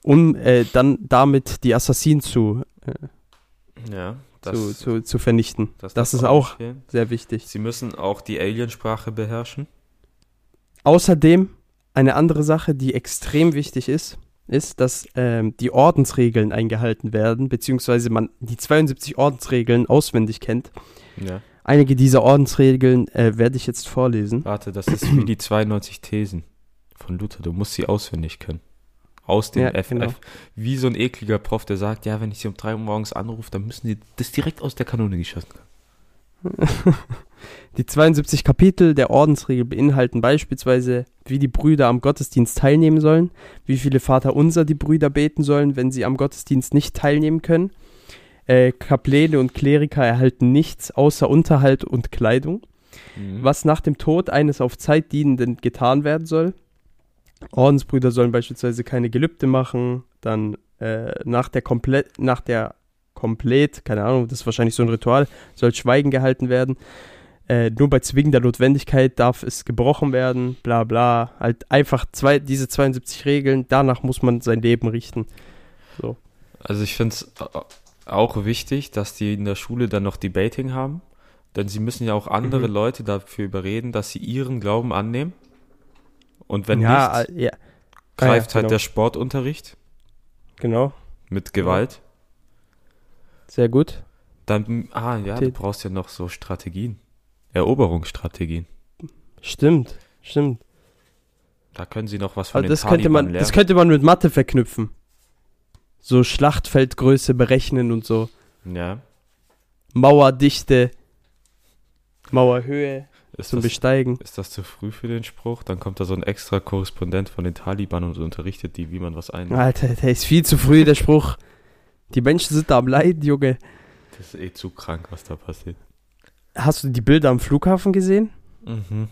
um äh, dann damit die Assassinen zu, äh, ja, zu, das, zu, zu vernichten. Das, darf ist auch nicht fehlen. sehr wichtig. Sie müssen auch die Aliensprache beherrschen. Außerdem eine andere Sache, die extrem wichtig ist, ist, dass ähm, die Ordensregeln eingehalten werden, beziehungsweise man die 72 Ordensregeln auswendig kennt. Ja. Einige dieser Ordensregeln äh, werde ich jetzt vorlesen. Warte, das ist wie die 92 Thesen von Luther. Du musst sie auswendig können. Aus dem Ja, FF. genau. Wie so ein ekliger Prof, der sagt, ja, wenn ich sie um 3 Uhr morgens anrufe, dann müssen die das direkt aus der Kanone geschossen haben. <laughs> Die 72 Kapitel der Ordensregel beinhalten beispielsweise, wie die Brüder am Gottesdienst teilnehmen sollen, wie viele Vaterunser die Brüder beten sollen, wenn sie am Gottesdienst nicht teilnehmen können. Äh, Kapläne und Kleriker erhalten nichts außer Unterhalt und Kleidung. Mhm. was nach dem Tod eines auf Zeit dienenden getan werden soll. Ordensbrüder sollen beispielsweise keine Gelübde machen, dann äh, nach der komplett, nach der komplett, keine Ahnung, das ist wahrscheinlich so ein Ritual, soll Schweigen gehalten werden. Äh, nur bei zwingender Notwendigkeit darf es gebrochen werden, bla bla. Halt einfach zwei, diese 72 Regeln, danach muss man sein Leben richten. Also ich finde es auch wichtig, dass die in der Schule dann noch Debating haben. Denn sie müssen ja auch andere Mhm. Leute dafür überreden, dass sie ihren Glauben annehmen. Und wenn ja, nicht, äh, ja, greift ja, halt genau. der Sportunterricht genau, mit Gewalt. sehr gut. Dann, ah ja, du brauchst ja noch so Strategien. Eroberungsstrategien. Stimmt, stimmt. Da können sie noch was von Also den das könnte man, lernen. das könnte man mit Mathe verknüpfen. So Schlachtfeldgröße berechnen und so. ja. Mauerdichte, Mauerhöhe Ist zum das, Besteigen. ist das zu früh für den Spruch? Dann kommt da so ein extra Korrespondent von den Taliban und unterrichtet die, wie man was einnimmt. Alter, der ist viel zu früh, der Spruch. Die Menschen sind da am Leiden, Junge. Das ist eh zu krank, was da passiert. Hast du die Bilder am Flughafen gesehen? Mhm.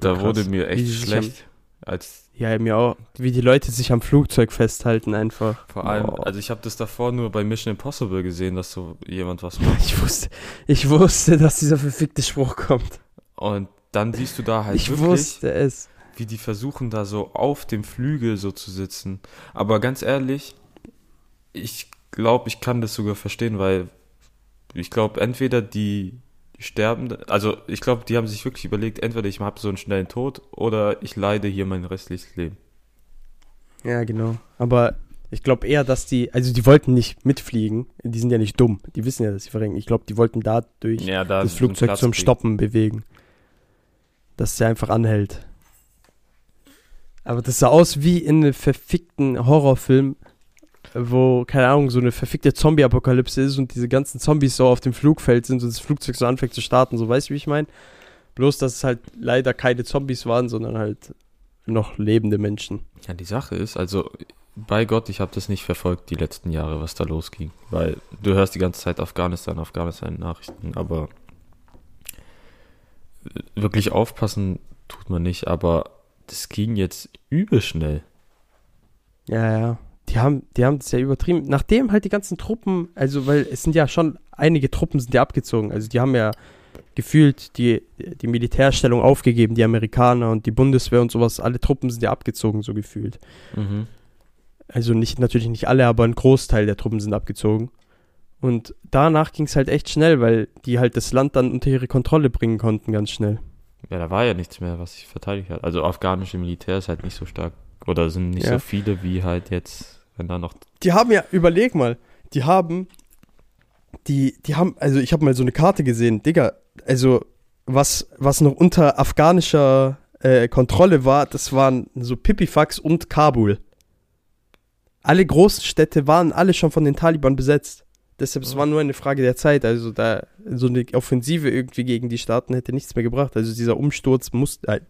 Da Krass. wurde mir echt schlecht, als Ja, mir auch. Wie die Leute sich am Flugzeug festhalten einfach. vor allem, Boah. also ich habe das davor nur bei Mission Impossible gesehen, dass so jemand was <laughs> macht. Ich wusste, ich wusste, dass dieser verfickte Spruch kommt. Und dann siehst du da halt ich wirklich, wusste es. wie die versuchen da so auf dem Flügel so zu sitzen. Aber ganz ehrlich, ich glaube, ich kann das sogar verstehen, weil ich glaube, entweder die, sterben, also ich glaube, die haben sich wirklich überlegt, entweder ich habe so einen schnellen Tod oder ich leide hier mein restliches Leben. Ja, genau. Aber ich glaube eher, dass die, also die wollten nicht mitfliegen. Die sind ja nicht dumm. Die wissen ja, dass sie verrenken. Ich glaube, die wollten dadurch Ja, da das Flugzeug zum. Stoppen bewegen. Dass der einfach anhält. Aber das sah aus wie in einem verfickten Horrorfilm, wo, keine Ahnung, so eine verfickte Zombie-Apokalypse ist und diese ganzen Zombies so auf dem Flugfeld sind und das Flugzeug so anfängt zu starten. So, weißt du, wie ich meine? Bloß, dass es halt leider keine Zombies waren, sondern halt noch lebende Menschen. Ja, die Sache ist, also bei Gott, ich habe das nicht verfolgt die letzten Jahre, was da losging, weil du hörst die ganze Zeit Afghanistan, Afghanistan Nachrichten, aber wirklich aufpassen tut man nicht, aber das ging jetzt übel schnell. Ja, ja. Die haben, die haben das ja übertrieben. Nachdem halt die ganzen Truppen, also weil es sind ja schon einige Truppen sind ja abgezogen. Also die haben ja gefühlt die, die Militärstellung aufgegeben, die Amerikaner und die Bundeswehr und sowas. Alle Truppen sind ja abgezogen, so gefühlt. Mhm. Also nicht, natürlich nicht alle, aber ein Großteil der Truppen sind abgezogen. Und danach ging es halt echt schnell, weil die halt das Land dann unter ihre Kontrolle bringen konnten, ganz schnell. Ja, da war ja nichts mehr, was sich verteidigt hat. Also afghanische Militär ist halt nicht so stark oder sind nicht Ja. so viele wie halt jetzt, wenn da noch Die haben ja, überleg mal, die haben, die, die haben, also ich habe mal so eine Karte gesehen, Digga, also was, was noch unter afghanischer äh, Kontrolle war, das waren so Pipifax und Kabul. Alle großen Städte waren alle schon von den Taliban besetzt. Deshalb, es war nur eine Frage der Zeit. Also da so eine Offensive irgendwie gegen die Staaten hätte nichts mehr gebracht. Also dieser Umsturz muss, äh,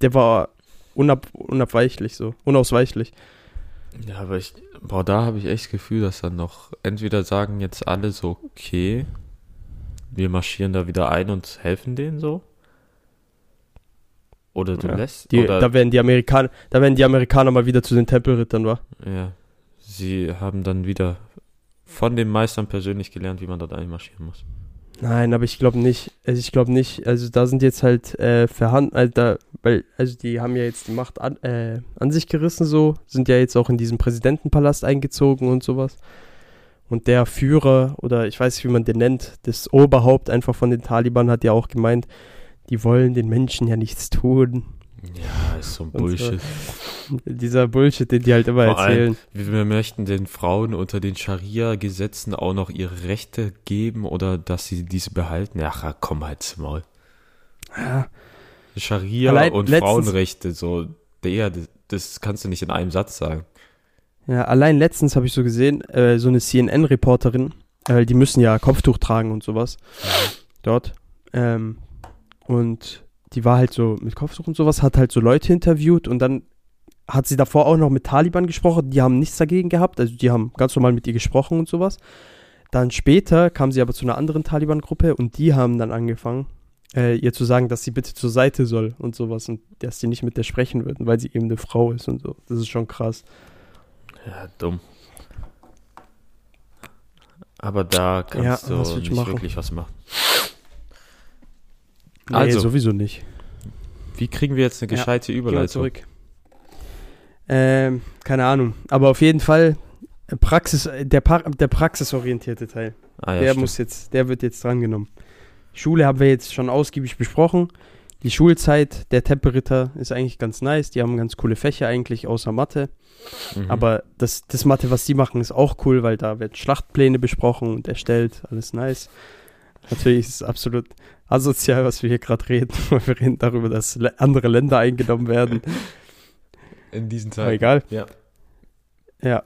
der war unab, unabweichlich so, unausweichlich. Ja, aber ich, boah, da habe ich echt das Gefühl, dass dann noch entweder sagen jetzt alle so, okay, wir marschieren da wieder ein und helfen denen so. Oder du Ja, lässt, Die, oder, da werden die Amerikaner, da werden die Amerikaner mal wieder zu den Tempelrittern, wa? ja, sie haben dann wieder von den Meistern persönlich gelernt, wie man dort einmarschieren muss. Nein, aber ich glaube nicht. Also ich glaube nicht. Also da sind jetzt halt äh, verhandelt, also weil, also die haben ja jetzt die Macht an, äh, an sich gerissen so, sind ja jetzt auch in diesen Präsidentenpalast eingezogen und sowas. Und der Führer, oder ich weiß nicht, wie man den nennt, das Oberhaupt einfach von den Taliban hat ja auch gemeint, die wollen den Menschen ja nichts tun. Ja, ist so ein Und so. Bullshit. Dieser Bullshit, den die halt immer Vor allem, erzählen. wir möchten den Frauen unter den Scharia-Gesetzen auch noch ihre Rechte geben oder dass sie diese behalten. Ja, komm halt zum Maul. Ja, Scharia Allein und Frauenrechte, so, der, das, das kannst du nicht in einem Satz sagen. Ja, allein letztens habe ich so gesehen, äh, so eine CNN-Reporterin, äh, die müssen ja Kopftuch tragen und sowas dort. Ähm, und die war halt so mit Kopftuch und sowas, hat halt so Leute interviewt und dann hat sie davor auch noch mit Taliban gesprochen, die haben nichts dagegen gehabt, also die haben ganz normal mit ihr gesprochen und sowas. Dann später kam sie aber zu einer anderen Taliban-Gruppe und die haben dann angefangen, äh, ihr zu sagen, dass sie bitte zur Seite soll und sowas und dass die nicht mit der sprechen würden, weil sie eben eine Frau ist und so. Das ist schon krass. Ja, dumm. Aber da kannst Ja, du nicht machen? wirklich was machen. Nee, Also. sowieso nicht. Wie kriegen wir jetzt eine Ja, gescheite wir Überleitung? zurück. Ähm, keine Ahnung. Aber auf jeden Fall äh, Praxis, äh, der, pra der praxisorientierte Teil. Ah, ja, der stimmt. muss jetzt, der wird jetzt drangenommen. Schule haben wir jetzt schon ausgiebig besprochen. Die Schulzeit der Tempelritter ist eigentlich ganz nice. Die haben ganz coole Fächer eigentlich, außer Mathe. Mhm. Aber das, das Mathe, was die machen, ist auch cool, weil da werden Schlachtpläne besprochen und erstellt. Alles nice. Natürlich ist es absolut asozial, was wir hier gerade reden. <laughs> weil Wir reden darüber, dass andere Länder eingenommen werden. in diesen Aber Zeiten. egal. Ja. Ja.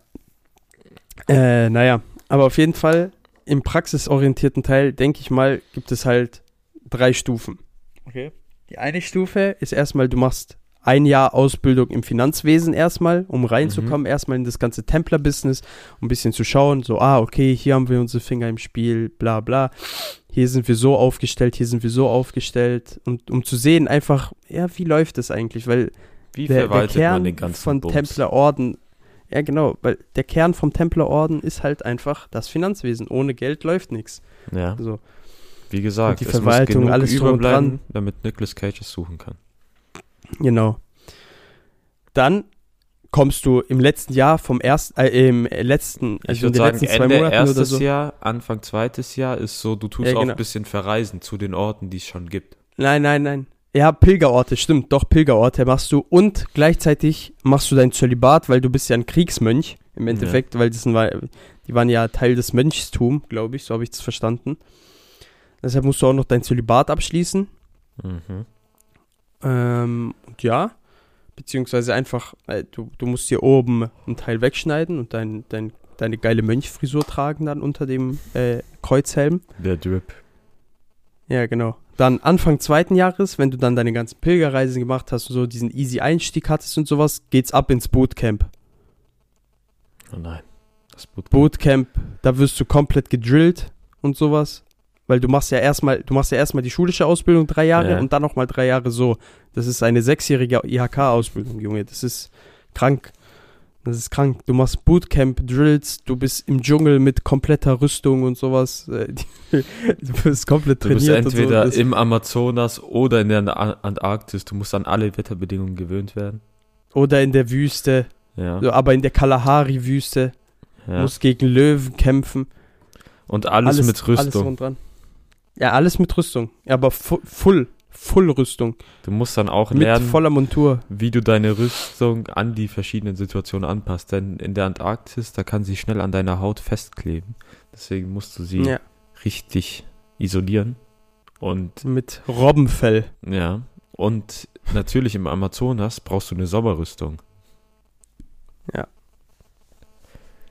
Äh, naja, aber auf jeden Fall im praxisorientierten Teil, denke ich mal, gibt es halt drei Stufen. Okay. Die eine Stufe ist erstmal, du machst ein Jahr Ausbildung im Finanzwesen erstmal, um reinzukommen, erstmal in das ganze Templer-Business, um ein bisschen zu schauen, so, ah, okay, hier haben wir unsere Finger im Spiel, bla bla. Hier sind wir so aufgestellt, hier sind wir so aufgestellt. Und um zu sehen, einfach, ja, wie läuft das eigentlich? Weil Wie der, der Kern man den ganzen von Bums? Templerorden, ja genau, weil der Kern vom Templerorden ist halt einfach das Finanzwesen. Ohne Geld läuft nichts. Ja, So. wie gesagt, die es muss Verwaltung, genug alles und dran. damit Nicolas Cage es suchen kann. Genau. Dann kommst du im letzten Jahr vom ersten, äh, im letzten, Ich also in würde sagen, letzten zwei Ende Monaten erstes oder so. Jahr, Anfang zweites Jahr ist so, du tust Ja, auch genau. ein bisschen verreisen zu den Orten, die es schon gibt. Nein, nein, nein. Ja, Pilgerorte, stimmt, doch, Pilgerorte machst du und gleichzeitig machst du dein Zölibat, weil du bist ja ein Kriegsmönch im Endeffekt, weil das war, die waren ja Teil des Mönchstums, glaube ich, so habe ich das verstanden. Deshalb musst du auch noch dein Zölibat abschließen. Mhm. Ähm, und ja, beziehungsweise einfach, äh, du, du musst hier oben einen Teil wegschneiden und dein, dein, deine geile Mönchfrisur tragen dann unter dem äh, Kreuzhelm. Der Drip. Ja, genau. Dann Anfang zweiten Jahres, wenn du dann deine ganzen Pilgerreisen gemacht hast und so diesen easy Einstieg hattest und sowas, geht's ab ins Bootcamp. Oh nein. Das Bootcamp. Bootcamp, da wirst du komplett gedrillt und sowas. Weil du machst ja erstmal, du machst ja erstmal die schulische Ausbildung drei Jahre Ja. und dann nochmal drei Jahre so. Das ist eine sechsjährige IHK-Ausbildung, Junge. Das ist krank. Das ist krank. Du machst Bootcamp, Drills, du bist im Dschungel mit kompletter Rüstung und sowas. Äh, <laughs> Du bist komplett Du bist trainiert und entweder so. Im Amazonas oder in der An- Antarktis. Du musst an alle Wetterbedingungen gewöhnt werden. Oder in der Wüste, Ja. aber in der Kalahari-Wüste. ja. Musst gegen Löwen kämpfen. Und alles, mit Alles Rüstung. drum dran. Ja, alles mit Rüstung. Ja, aber fu full, full Rüstung. du musst dann auch Mit lernen, voller Montur. wie du deine Rüstung an die verschiedenen Situationen anpasst. Denn in der Antarktis, da kann sie schnell an deiner Haut festkleben. Deswegen musst du sie Ja, richtig isolieren. Und mit Robbenfell. ja, und natürlich im Amazonas brauchst du eine Sommerrüstung. Ja.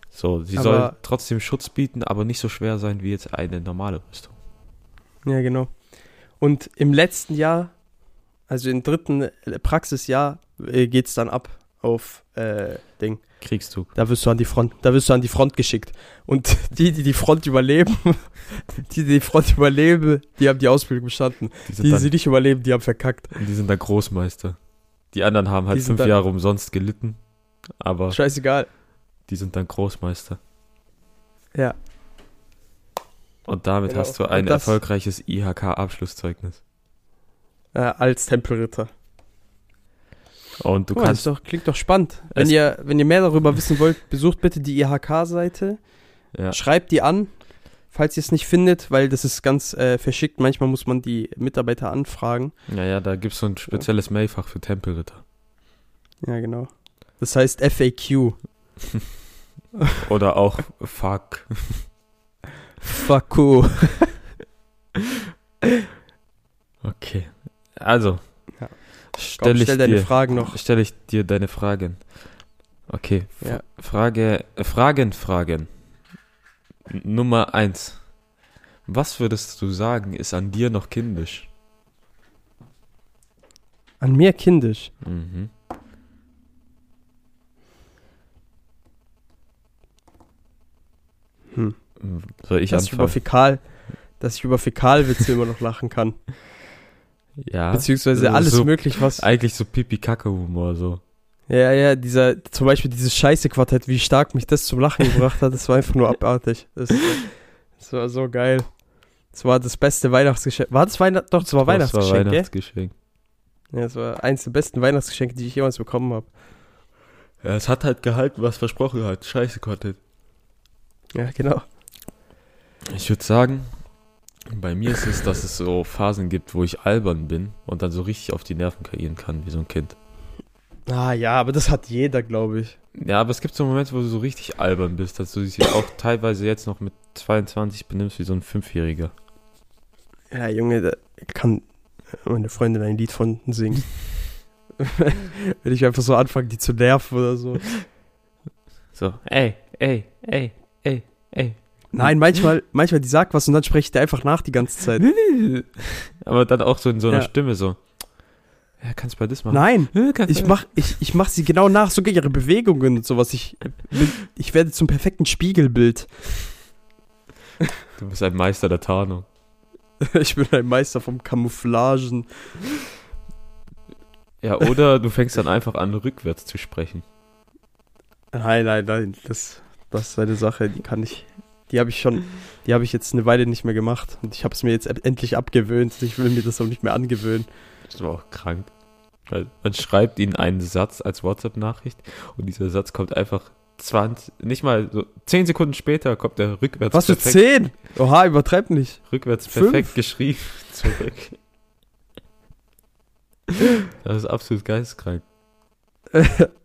So, sie Aber- soll trotzdem Schutz bieten, aber nicht so schwer sein wie jetzt eine normale Rüstung. Ja, genau. Und im letzten Jahr, also im dritten äh, Praxisjahr, äh, geht's dann ab auf äh, Ding. Kriegszug. Da wirst du an die Front, da wirst du an die Front geschickt. Und <laughs> die, die die Front überleben, <laughs> die, die die Front überleben, die haben die Ausbildung bestanden. Die Die, die dann, sie nicht überleben, die haben verkackt. die sind dann Großmeister. Die anderen haben halt Die fünf dann- Jahre umsonst gelitten, aber Scheißegal. die sind dann Großmeister. Ja. Und damit Genau. hast du ein das- erfolgreiches IHK-Abschlusszeugnis. Äh, als Tempelritter. Und du mal, kannst doch, klingt doch spannend. Wenn ihr, wenn ihr mehr darüber wissen wollt, besucht bitte die IHK-Seite. ja, Schreibt die an, falls ihr es nicht findet, weil das ist ganz äh, verschickt. Manchmal muss man die Mitarbeiter anfragen. ja, ja, da gibt es so ein spezielles Mailfach für Tempelritter. Ja, genau. Das heißt FAQ. <laughs> Oder auch Fuck. <laughs> You. <laughs> Okay. Also, Ja. stelle Komm, ich stell deine dir, Fragen noch. stelle ich dir deine Fragen. Okay. Ja. Frage, äh, Fragen, Fragen. N- Nummer eins. Was würdest du sagen, ist an dir noch kindisch? An mir kindisch. Mhm. Hm. Soll ich dass ich über anfangen? Fäkal, dass ich über Fäkalwitze immer noch lachen kann. <laughs> Ja. Beziehungsweise Also alles so- möglich, was. Eigentlich so Pipi-Kacke-Humor, so. Ja, ja, dieser, zum Beispiel dieses Scheiße-Quartett, wie stark mich das zum Lachen gebracht hat, das war einfach nur abartig. Das, das war so geil. Das war das beste Weihnachtsgeschenk. War das Weihnachten? Doch, das war Das war Weihnachtsgeschenk, gell? Weihnachtsgeschenk. Ja, das war eins der besten Weihnachtsgeschenke, die ich jemals bekommen habe. Ja, es hat halt gehalten, was versprochen hat. Scheiße, Content. Ja, genau. Ich würde sagen, bei mir ist es, dass es so Phasen gibt, wo ich albern bin und dann so richtig auf die Nerven kreieren kann, wie so ein Kind. Ah ja, aber das hat jeder, glaube ich. Ja, aber es gibt so Momente, wo du so richtig albern bist, dass du dich auch teilweise jetzt noch mit 22 benimmst wie so ein Fünfjähriger. Ja, Junge, da kann meine Freundin ein Lied von singen. <laughs> Wenn ich einfach so anfange, die zu nerven oder so. So, ey, ey, ey, ey, ey. Nein, manchmal, manchmal die sagt was und dann spreche ich dir einfach nach die ganze Zeit. Aber dann auch so in so einer Ja. Stimme so. Ja, kannst bei das machen. Nein, Ja, kannst ich bei- mach, ich, ich mach sie genau nach, sogar ihre Bewegungen und sowas. Ich, bin, ich werde zum perfekten Spiegelbild. Du bist ein Meister der Tarnung. <laughs> Ich bin ein Meister vom Camouflagen. Ja, oder du fängst dann einfach an, rückwärts zu sprechen. Nein, nein, nein, das, das ist eine Sache, die kann ich, die habe ich schon, die habe ich jetzt eine Weile nicht mehr gemacht und ich habe es mir jetzt endlich abgewöhnt. Ich will mir das auch nicht mehr angewöhnen. Das war auch krank. Weil man schreibt ihnen einen Satz als WhatsApp-Nachricht und dieser Satz kommt einfach 20, nicht mal so 10 Sekunden später kommt er rückwärts Was für perfekt, 10? Oha, übertreib nicht. rückwärts Fünf? perfekt geschrieben <laughs> zurück. <laughs> Das ist absolut geisteskrank. <laughs>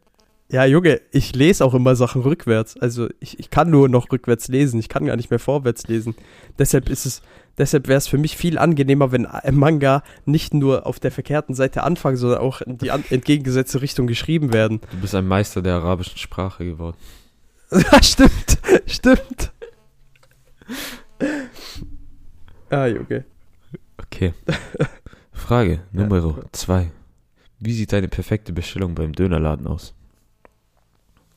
Ja, Junge, ich lese auch immer Sachen rückwärts. Also ich, ich kann nur noch rückwärts lesen. Ich kann gar nicht mehr vorwärts lesen. Deshalb ist es, deshalb wäre es für mich viel angenehmer, wenn ein Manga nicht nur auf der verkehrten Seite anfangen, sondern auch in die entgegengesetzte Richtung geschrieben werden. Du bist ein Meister der arabischen Sprache geworden. <laughs> Ja, stimmt, stimmt. Ah, Junge. Okay. Frage <laughs> Ja. Nummer 2. Wie sieht deine perfekte Bestellung beim Dönerladen aus?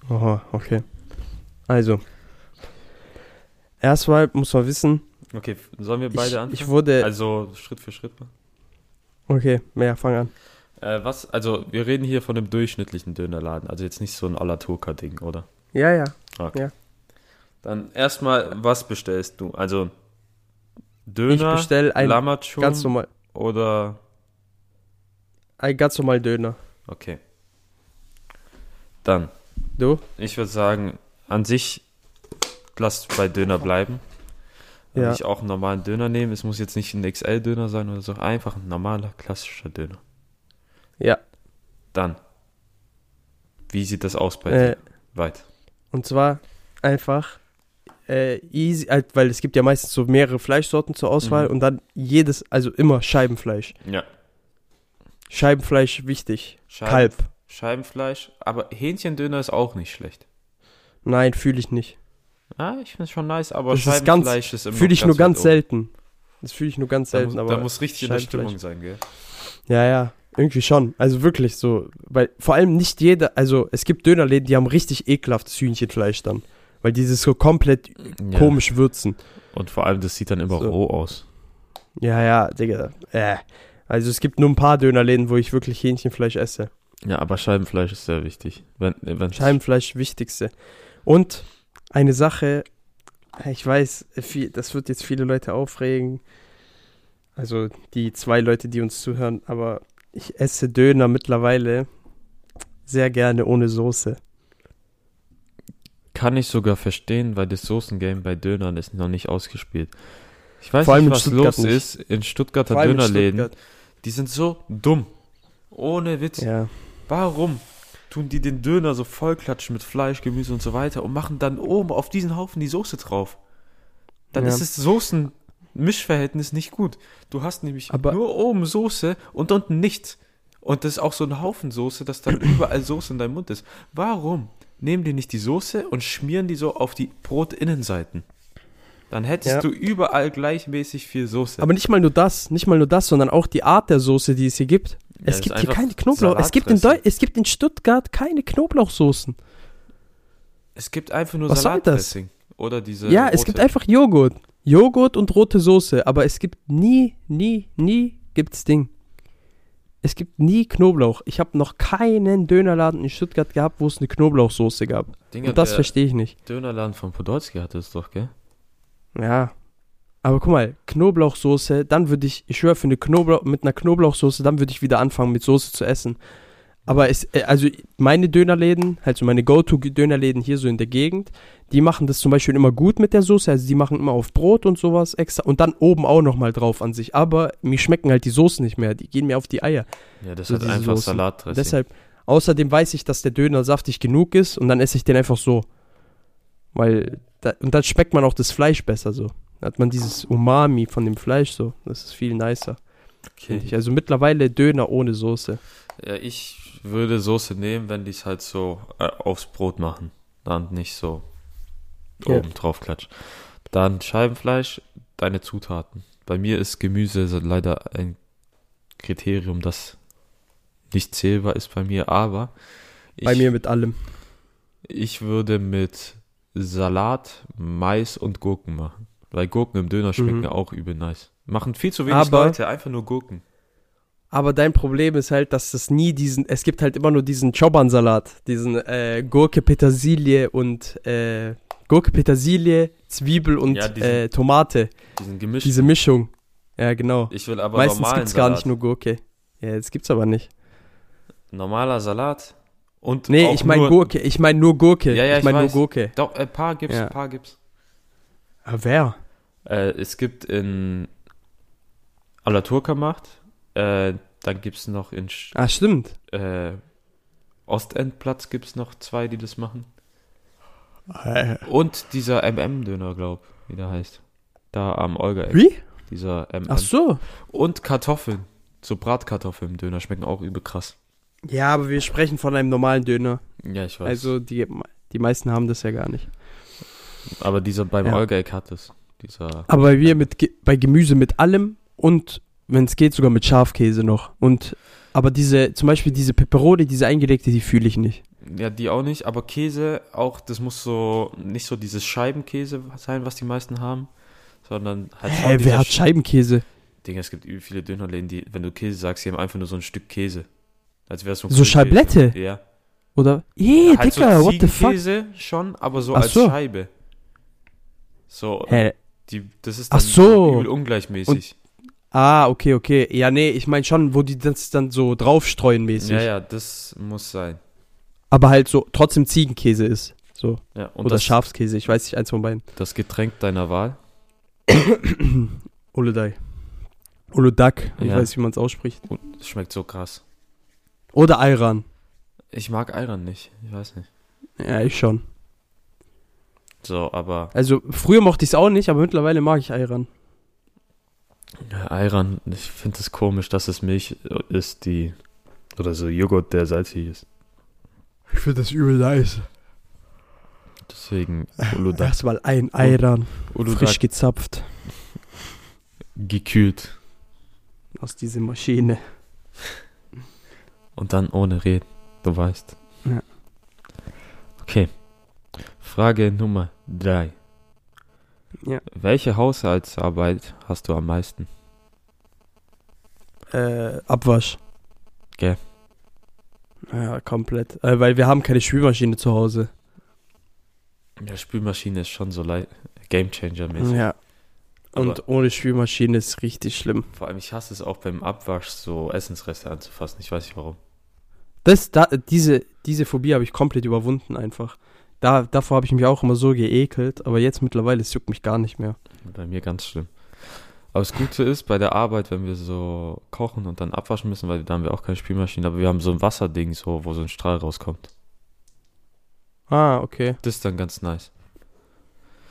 Aha, okay. Also. Erstmal muss man wissen, Okay, sollen wir ich, ich wurde. Also Schritt für Schritt okay, mehr, fang an. Äh, was, also wir reden hier von einem durchschnittlichen Dönerladen, also jetzt nicht so ein à la Turca-Ding, oder? Ja, ja. Dann erstmal, was bestellst du? Also Ich Döner, bestell ein Lamachun ganz normal, oder ein ganz normal Döner. okay. Dann, Du? ich würde sagen, an sich lass bei Döner bleiben. Ja. ich auch einen normalen Döner nehmen. Es muss jetzt nicht ein XL-Döner sein oder so, einfach ein normaler, klassischer Döner. Ja. Dann, wie sieht das aus bei Äh, dir? Weit. Und zwar einfach äh, easy, halt, weil es gibt ja meistens so mehrere Fleischsorten zur Auswahl Mhm. und dann jedes, also immer Scheibenfleisch. Ja. Scheibenfleisch wichtig. Scheiben- Kalb. Scheibenfleisch, aber Hähnchendöner ist auch nicht schlecht. Nein, fühle ich nicht. Ah, ich finde es schon nice, aber Das ist ganz- Scheibenfleisch ist, immer Fühle ich nur ganz selten. Das fühle ich nur ganz Da selten, muss, aber. da muss richtig in der Scheibenfleisch. Stimmung sein, gell? Ja, ja, irgendwie schon. Also wirklich so, weil vor allem nicht jeder, also es gibt Dönerläden, die haben richtig ekelhaftes Hühnchenfleisch dann, weil die das so komplett Ja. komisch würzen. Und vor allem, das sieht dann immer So. roh aus. Ja, ja, Digga. Äh. Also es gibt nur ein paar Dönerläden, wo ich wirklich Hähnchenfleisch esse. Ja, aber Scheibenfleisch ist sehr wichtig. Wenn, wenn Scheibenfleisch wichtigste. Und eine Sache, ich weiß, viel, das wird jetzt viele Leute aufregen. Also die zwei Leute, die uns zuhören, aber ich esse Döner mittlerweile sehr gerne ohne Soße. Kann ich sogar verstehen, weil das Soßengame bei Dönern ist noch nicht ausgespielt. Ich weiß nicht, was Stuttgart los nicht. ist in Stuttgarter allem in Dönerläden. Stuttgart. Die sind so dumm. Ohne Witz. Ja. Warum tun die den Döner so vollklatschen mit Fleisch, Gemüse und so weiter und machen dann oben auf diesen Haufen die Soße drauf? Dann Ja. ist das Soßen-Mischverhältnis nicht gut. Du hast nämlich Aber- nur oben Soße und unten nichts. Und das ist auch so ein Haufen Soße, dass dann <clears throat> überall Soße in deinem Mund ist. Warum nehmen die nicht die Soße und schmieren die so auf die Brotinnenseiten? Dann hättest Ja. du überall gleichmäßig viel Soße. Aber nicht mal nur das, nicht mal nur das, sondern auch die Art der Soße, die es hier gibt. Es gibt hier keine Knoblauch. Es gibt, in. Deu es gibt in Stuttgart keine Knoblauchsoßen. es gibt einfach nur Was? Salatdressing. Oder diese ja, es rote- gibt einfach Joghurt. Joghurt und rote Soße, aber es gibt nie, nie, nie gibt's Ding. Es gibt nie Knoblauch. Ich habe noch keinen Dönerladen in Stuttgart gehabt, wo es eine Knoblauchsoße gab. Dinger, Und das verstehe ich nicht. Dönerladen von Podolski hatte es doch, gell? Ja. Aber guck mal, Knoblauchsoße, dann würde ich, ich schwöre, für eine Knoblauch, mit einer Knoblauchsoße, dann würde ich wieder anfangen, mit Soße zu essen. Aber es, äh, also meine Dönerläden, halt so meine Go-To-Dönerläden hier so in der Gegend, die machen das zum Beispiel immer gut mit der Soße, also die machen immer auf Brot und sowas extra und dann oben auch nochmal drauf an sich. Aber mir schmecken halt die Soßen nicht mehr, die gehen mir auf die Eier. Ja, das So hat einfach Soßen. Salatdressing. Deshalb, außerdem weiß ich, dass der Döner saftig genug ist und dann esse ich den einfach so. Weil, da, und dann schmeckt man auch das Fleisch besser so. Hat man dieses Umami von dem Fleisch so. Das ist viel nicer. okay. Also mittlerweile Döner ohne Soße. Ja, ich würde Soße nehmen, wenn die es halt so äh, aufs Brot machen. Dann nicht so Ja. oben drauf klatsch. Dann Scheibenfleisch, deine Zutaten. Bei mir ist Gemüse leider ein Kriterium, das nicht zählbar ist bei mir, aber ich, Bei mir mit allem. ich würde mit Salat, Mais und Gurken machen. Weil Gurken im Döner schmecken Mhm. ja auch übel nice. Machen viel zu wenig Aber- Leute, einfach nur Gurken. Aber dein Problem ist halt, dass es nie diesen, es gibt halt immer nur diesen Choban-Salat, diesen äh, Gurke, Petersilie und äh, Gurke, Petersilie, Zwiebel und Ja, diesen- äh, Tomate. Diesen Gemisch. Diese Mischung. Ja, genau. ich will aber Meistens normalen gibt's gar nicht nur Gurke. Ja, das gibt's aber nicht. Normaler Salat und Nee, ich meine Gurke. Ich meine nur Gurke. Ja, ja, ich meine nur. Gurke. Doch, ein paar gibt's, Ja. ein paar gibt's. Aber wer? Äh, es gibt in Alaturka macht, äh, dann gibt's noch in Sch- Ah, stimmt. äh, Ostendplatz gibt's noch zwei, die das machen. Äh, Und dieser MM-Döner, glaub, wie der heißt. Da am Olga. Wie? Dieser MM. Ach so. Und Kartoffeln. So Bratkartoffeln im Döner schmecken auch übel krass. Ja, aber wir sprechen von einem normalen Döner. Ja, ich weiß. Also die, die meisten haben das ja gar nicht. Aber dieser beim Ja. Olga hat es. Dieser. Aber wir mit Ge- bei Gemüse mit allem und wenn es geht sogar mit Schafkäse noch. Und aber diese zum Beispiel diese Peperoni, diese eingelegte, die fühle ich nicht. Ja, die auch nicht, aber Käse auch, das muss so nicht so dieses Scheibenkäse sein, was die meisten haben, sondern halt Hä, wer hat Sch- Scheibenkäse? Digga, es gibt übel viele Dönerläden, die, wenn du Käse sagst, die haben einfach nur so ein Stück Käse. Als wäre es so ein So. Scheiblette? Ja. Oder? Eh, halt Dicker, so what the fuck? Ziegenkäse schon, aber so Ach als so. Scheibe. So, Hä? die, das ist Ach dann so. übel ungleichmäßig. Ah, okay, okay. Ja, nee, ich meine schon, wo die das dann so draufstreuen mäßig. ja, ja, das muss sein. Aber halt so trotzdem Ziegenkäse ist. So. Ja, und Oder das, Schafskäse, ich weiß nicht, eins von beiden. das Getränk deiner Wahl. <coughs> Olodai. Olodak, ich Ja. weiß, wie man es ausspricht. Und es schmeckt so krass. Oder Ayran. Ich mag Ayran nicht, ich weiß nicht. Ja, ich schon. So, aber Also früher mochte ich es auch nicht, aber mittlerweile mag ich Ayran. Ja, Ayran, ich finde es komisch, dass es Milch ist, die. Oder so Joghurt, der salzig ist. Ich finde das übel nice. Deswegen <laughs> Uludag, Erstmal ein Ayran, Uludag frisch gezapft gekühlt. aus dieser Maschine. Und dann ohne Reden, du weißt. Ja. Okay. Frage Nummer drei. Ja. Welche Haushaltsarbeit hast du am meisten? Äh, Abwasch. Gell. Ja, komplett. Äh, weil wir haben keine Spülmaschine zu Hause. Ja, Spülmaschine ist schon so. Gamechanger-mäßig. Ja. Und Aber- ohne Spülmaschine ist richtig schlimm. Vor allem, ich hasse es auch beim Abwasch, so Essensreste anzufassen. Ich weiß nicht warum. Das, da, diese, diese Phobie habe ich komplett überwunden einfach. Da, davor habe ich mich auch immer so geekelt, aber jetzt mittlerweile, es juckt mich gar nicht mehr. Bei mir ganz schlimm. Aber das Gute ist, bei der Arbeit, wenn wir so kochen und dann abwaschen müssen, weil da haben wir auch keine Spülmaschine, aber wir haben so ein Wasserding, so, wo so ein Strahl rauskommt. Ah, okay. Das ist dann ganz nice.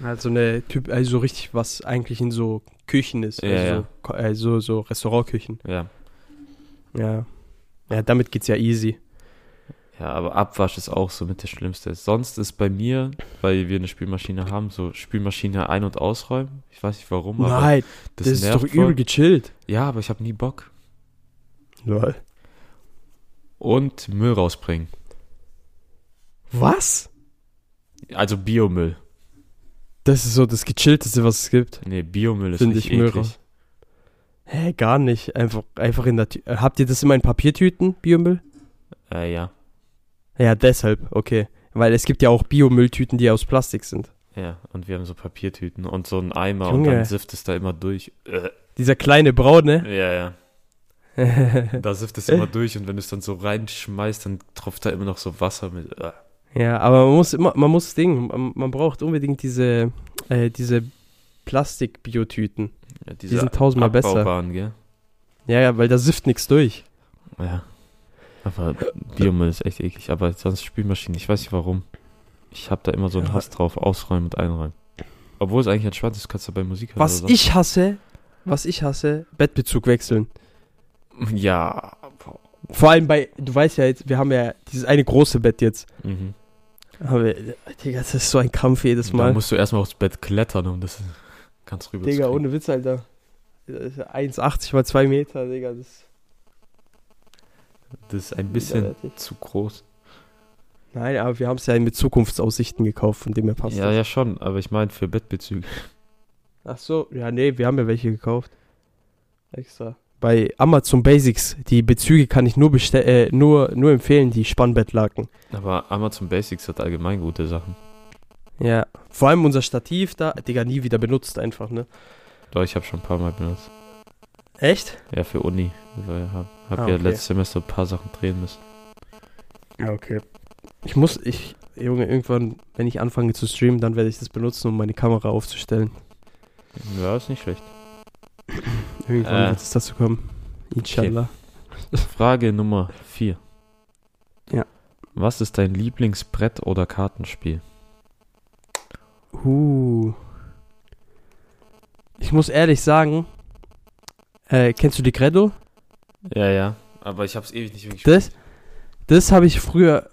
Also eine Typ, also richtig, was eigentlich in so Küchen ist. Ja, also, ja. ko- also so Restaurantküchen. Ja. Ja. Ja, damit geht's ja easy. Ja, aber Abwasch ist auch so mit der Schlimmste. Sonst ist bei mir, weil wir eine Spülmaschine haben, so Spülmaschine ein- und ausräumen. Ich weiß nicht warum, aber Nein, das, das, ist doch voll. übel gechillt. Ja, aber ich habe nie Bock. Lol. Und Müll rausbringen. Was? Also Biomüll. Das ist so das gechillteste, was es gibt. Nee, Biomüll ist Find nicht ich Müll eklig. Hä, gar nicht. Einfach, einfach in der Tü Habt ihr das immer in Papiertüten, Biomüll? Äh, ja. Ja, deshalb, okay. Weil es gibt ja auch Biomülltüten, die aus Plastik sind. Ja, und wir haben so Papiertüten und so einen Eimer und Junge. dann sifft es da immer durch. Äh, Dieser kleine braune. ja, ja. <laughs> Da sifft es immer durch und wenn du es dann so reinschmeißt, dann tropft da immer noch so Wasser mit. Äh. ja, aber man muss immer, man muss Ding, man, man braucht unbedingt diese, äh, diese Plastik-Biotüten. Ja, Die sind tausendmal besser. Gell? Ja, ja, weil da sifft nichts durch. Ja. Aber Biomüll ist echt eklig. Aber sonst Spülmaschine, ich weiß nicht warum. Ich habe da immer so einen. Hass drauf, ausräumen und einräumen. Obwohl es eigentlich entspannt ist, kannst du bei Musik hören Was ich hasse, was ich hasse, Bettbezug wechseln. Ja. Vor allem bei, du weißt ja jetzt, wir haben ja dieses eine große Bett jetzt. Mhm. Aber, Digga, das ist so ein Kampf jedes Da Mal. musst du erstmal aufs Bett klettern, um das ganz rüber Digga, zu ohne Witz, Alter. Das ist 1,80 mal 2 Meter, Digga. Das Das ist ein bisschen zu groß. Nein, aber wir haben es ja mit Zukunftsaussichten gekauft, von dem her passt ja, das. ja, schon, aber ich meine für Bettbezüge. Ach so, ja, nee, wir haben ja welche gekauft. Extra. Bei Amazon Basics, die Bezüge kann ich nur, äh, nur, nur empfehlen, die Spannbettlaken. Aber Amazon Basics hat allgemein gute Sachen. Ja. Vor allem unser Stativ da, Digga, nie wieder benutzt einfach, ne? Doch, ich habe schon ein paar Mal benutzt. Echt? Ja, für Uni. Ich habe hab Ah, ja okay. letztes Semester ein paar Sachen drehen müssen. Ja, okay. Ich muss, ich, Junge, irgendwann, wenn ich anfange zu streamen, dann werde ich das benutzen, um meine Kamera aufzustellen. Ja, ist nicht schlecht. <clears throat> Irgendwann Äh. wird es dazu kommen. Inshallah. Frage Nummer 4. Ja. Was ist dein Lieblingsbrett- oder Kartenspiel? Uh. Ich muss ehrlich sagen, äh, kennst du die Credo? Ja, ja. Aber ich habe es ewig nicht wirklich Das, das habe ich früher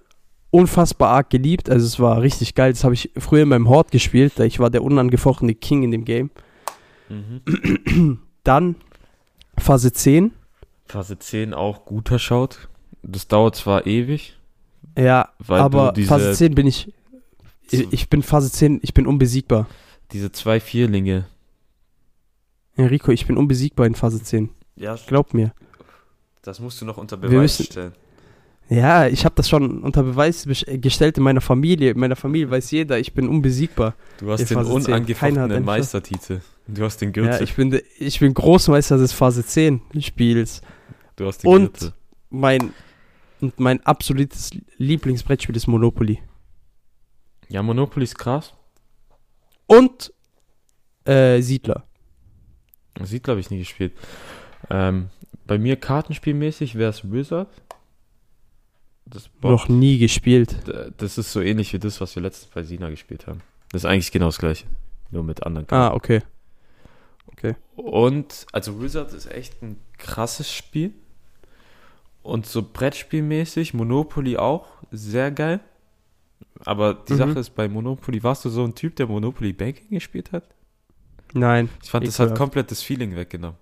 unfassbar arg geliebt. Also es war richtig geil. Das habe ich früher in meinem Hort gespielt. Da ich war der unangefochtene King in dem Game. Mhm. <clears throat> Dann Phase 10. Phase 10 auch guter Schaut. Das dauert zwar ewig, Ja, weil aber Phase 10 bin ich, ich. Ich bin Phase 10, ich bin unbesiegbar. diese zwei Vierlinge. Enrico, ich bin unbesiegbar in Phase 10. Ja, Glaub mir. das musst du noch unter Beweis müssen- stellen. Ja, ich habe das schon unter Beweis gestellt in meiner Familie. In meiner Familie weiß jeder, ich bin unbesiegbar. Du hast den Phase 10. Keiner hat unangefochtenen Meistertitel. Du hast den Ja, Gürtel. ich bin, ich bin Großmeister des Phase 10 Spiels. du hast den Und Gürtel. mein, und mein absolutes Lieblingsbrettspiel ist Monopoly. Ja, Monopoly ist krass. Und äh, Siedler. Sieht, glaube ich, nie gespielt. Ähm, bei mir kartenspielmäßig wäre es Wizard. Noch nie gespielt. Das ist so ähnlich wie das, was wir letztens bei Sina gespielt haben. Das ist eigentlich genau das gleiche. Nur mit anderen Ah, Karten. okay. Und, also Wizard ist echt ein krasses Spiel. Und so Brettspielmäßig, Monopoly auch, sehr geil. Aber die Mhm. Sache ist, bei Monopoly, warst du so ein Typ, der Monopoly Banking gespielt hat? Nein. Ich fand, das hat komplett das Feeling weggenommen.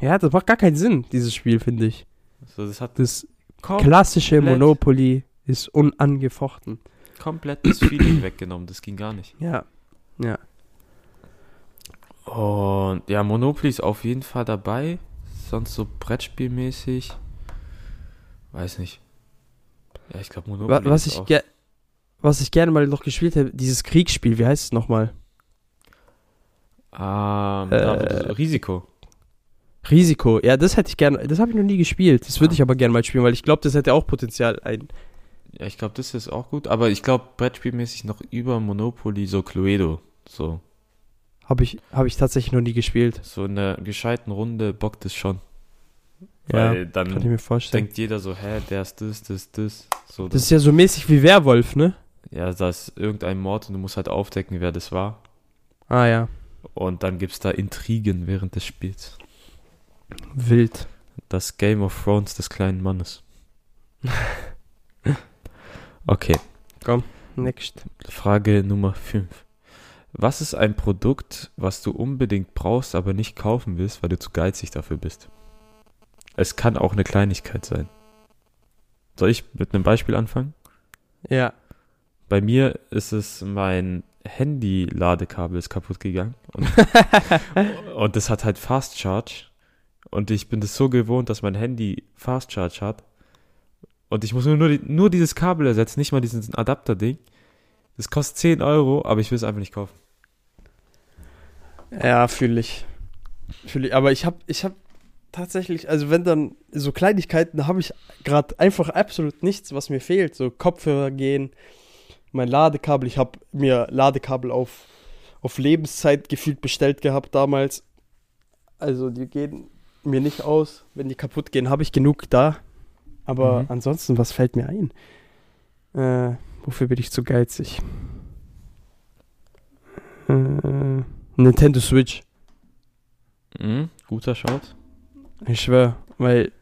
Ja, das macht gar keinen Sinn, dieses Spiel, finde ich. Also das hat Das klassische. Monopoly ist unangefochten. komplett das Feeling weggenommen. Das ging gar nicht. Ja. Ja. Und ja, Monopoly ist auf jeden Fall dabei. Sonst so Brettspielmäßig. Weiß nicht. Ja, ich glaube Monopoly Was ist ich, was ich gerne mal noch gespielt habe, dieses Kriegsspiel, wie heißt es nochmal? Ähm, Äh, Risiko. Risiko. Ja, das hätte ich gerne, das habe ich noch nie gespielt. Das würde ich aber gerne mal spielen, weil ich glaube, das hätte auch Potenzial. Ein, Ja, ich glaube, das ist auch gut. Aber ich glaube, Brettspielmäßig noch über Monopoly so Cluedo. So. habe ich, hab ich tatsächlich noch nie gespielt. So in der gescheiten Runde bockt es schon. Ja, Weil kann ich dann mir vorstellen. denkt jeder so, hä, der ist das, das, das. So, Das ist ja so mäßig wie Werwolf, ne? ja, da ist irgendein Mord und du musst halt aufdecken, wer das war. Ah ja, Und dann gibt's da Intrigen während des Spiels. wild. Das Game of Thrones des kleinen Mannes. <laughs> Okay, Next. Frage Nummer 5. Was ist ein Produkt, was du unbedingt brauchst, aber nicht kaufen willst, weil du zu geizig dafür bist? Es kann auch eine Kleinigkeit sein. Soll ich mit einem Beispiel anfangen? Ja. Bei mir ist es mein Handy-Ladekabel ist kaputt gegangen. Und, <laughs> und das hat halt Fast Charge. Und ich bin das so gewohnt, dass mein Handy Fast Charge hat. Und ich muss nur, nur, nur dieses Kabel ersetzen, nicht mal diesen Adapter-Ding. Das kostet 10 Euro, aber ich will es einfach nicht kaufen. Ja, fühle ich. Fühl ich. Aber ich habe ich hab tatsächlich, also wenn dann so Kleinigkeiten, da habe ich gerade einfach absolut nichts, was mir fehlt. So Kopfhörer gehen, mein Ladekabel. Ich habe mir Ladekabel auf, auf Lebenszeit gefühlt bestellt gehabt damals. Also die gehen mir nicht aus. Wenn die kaputt gehen, habe ich genug da. Aber Mhm. ansonsten, was fällt mir ein? Äh, wofür bin ich zu geizig? Äh, Nintendo Switch. Mhm, guter Schaut. Ich schwör, weil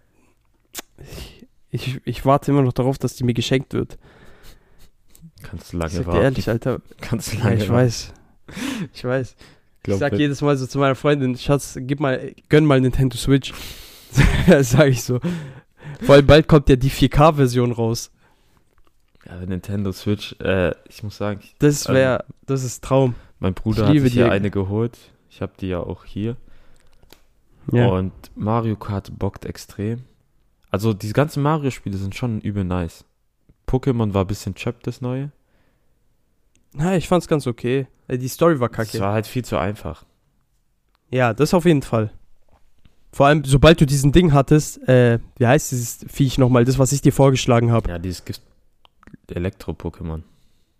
ich, ich, ich warte immer noch darauf, dass die mir geschenkt wird. Kannst du Ich lange dir warten. ehrlich, Alter. Kannst du Ja, lange ich warten. weiß. Ich weiß. Glaub, ich sag jedes Mal so zu meiner Freundin, Schatz, gib mal, gönn mal Nintendo Switch. <laughs> sag ich so. Vor allem bald kommt ja die 4K-Version raus. Ja, Nintendo Switch, äh, ich muss sagen, ich, Das Ähm, wäre, das ist Traum. mein Bruder Ich hat sich ja eine geholt. Ich habe die ja auch hier. Ja. Und Mario Kart bockt extrem. Also die ganzen Mario-Spiele sind schon übel nice. Pokémon war ein bisschen chöp, das neue. Na, ich fand's ganz okay. Äh, Die Story war Es kacke. war halt viel zu einfach. Ja, das auf jeden Fall. Vor allem, sobald du diesen Ding hattest, äh, wie heißt dieses Viech nochmal, das, was ich dir vorgeschlagen habe. Ja, dieses Elektro-Pokémon.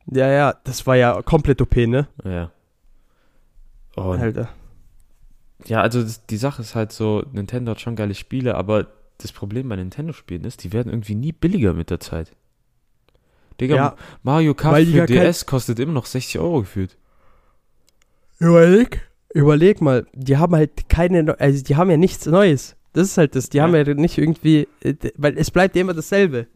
Ja, ja, das war ja komplett OP, ne? Ja. Und Alter. ja, also das, die Sache ist halt so, Nintendo hat schon geile Spiele, aber das Problem bei Nintendo-Spielen ist, die werden irgendwie nie billiger mit der Zeit. Digga, Ja, Mario Kart für ja DS kostet immer noch 60 Euro gefühlt. überleg. Überleg mal, die haben halt keine, also die haben ja nichts Neues. Das ist halt das, die Ja. haben ja nicht irgendwie, äh, weil es bleibt ja immer dasselbe.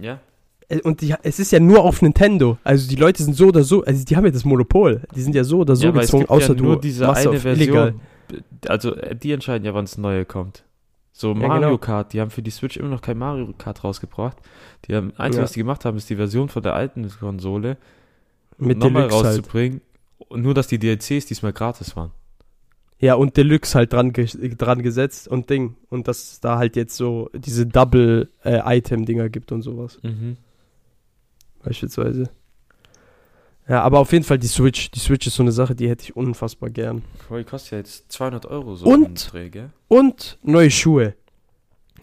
Ja. Äh, Und die, es ist ja nur auf Nintendo. Also die Leute sind so oder so, also die haben ja das Monopol. Die sind ja so oder so ja, gezwungen, außer ja nur du diese eine Version. illegal. Also äh, die entscheiden ja, wann es neue kommt. So Ja, Mario genau. Kart, die haben für die Switch immer noch kein Mario Kart rausgebracht. Die haben eins, Ja. was die gemacht haben, ist die Version von der alten Konsole Mit nochmal halt. rauszubringen. Und nur, dass die DLCs diesmal gratis waren. Ja, und Deluxe halt dran, ge dran gesetzt und Ding. Und dass es da halt jetzt so diese Double-Item-Dinger gibt und sowas. Mhm. Beispielsweise. Ja, aber auf jeden Fall die Switch. Die Switch ist so eine Sache, die hätte ich unfassbar gern. Die kostet ja jetzt 200 Euro so Und? gell? Und neue Schuhe.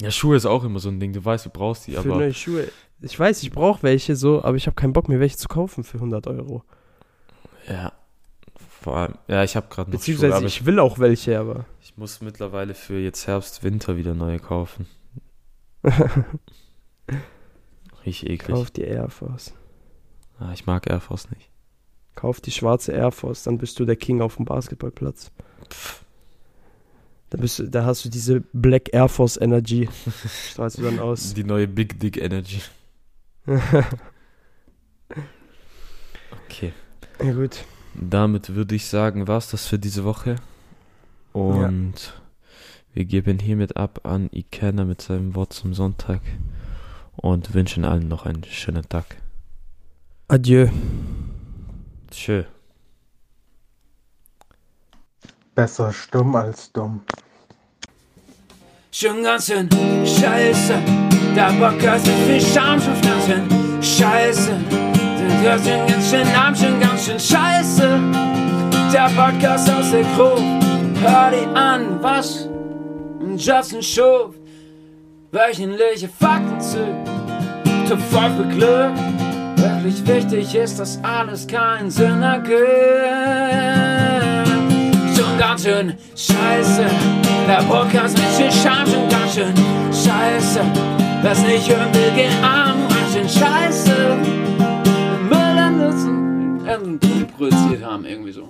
Ja, Schuhe ist auch immer so ein Ding. Du weißt, du brauchst die, für aber neue Schuhe. Ich weiß, ich brauche welche so, aber ich habe keinen Bock mir welche zu kaufen für 100 Euro. ja. Vor allem, ja, ich habe gerade noch Schuhe, Beziehungsweise aber ich, ich will auch welche, aber. ich muss mittlerweile für jetzt Herbst, Winter wieder neue kaufen. <laughs> Richtig eklig. Kauf die Air Force. Ah, ich mag Air Force nicht. Kauf die schwarze Air Force, dann bist du der King auf dem Basketballplatz. Da, bist du, da hast du diese Black Air Force Energy. <laughs> Strahlst du dann aus. Die neue Big Dick Energy. <laughs> Okay. ja, gut. Damit würde ich sagen, war's das für diese Woche. Und wir geben hiermit ab an Ikena mit seinem Wort zum Sonntag und wünschen allen noch einen schönen Tag. Adieu. Tschö. Besser stumm als dumm. Schon ganz schön scheiße, der Podcast mit viel Scham schon ganz schön scheiße. Der schon ganz schön arm, schon ganz schön scheiße. Der Podcast aus der Gruppe, hör die an, was Justin Schuf. Wöchentliche Fakten zu, zu voll für Glück. Wirklich wichtig ist, dass alles keinen Sinn ergibt schon ganz schön scheiße. Der Podcast mit viel schon ganz schön scheiße. Wer's nicht hören will, geht arm, schön scheiße. Müll an Nutzen, produziert haben, irgendwie so.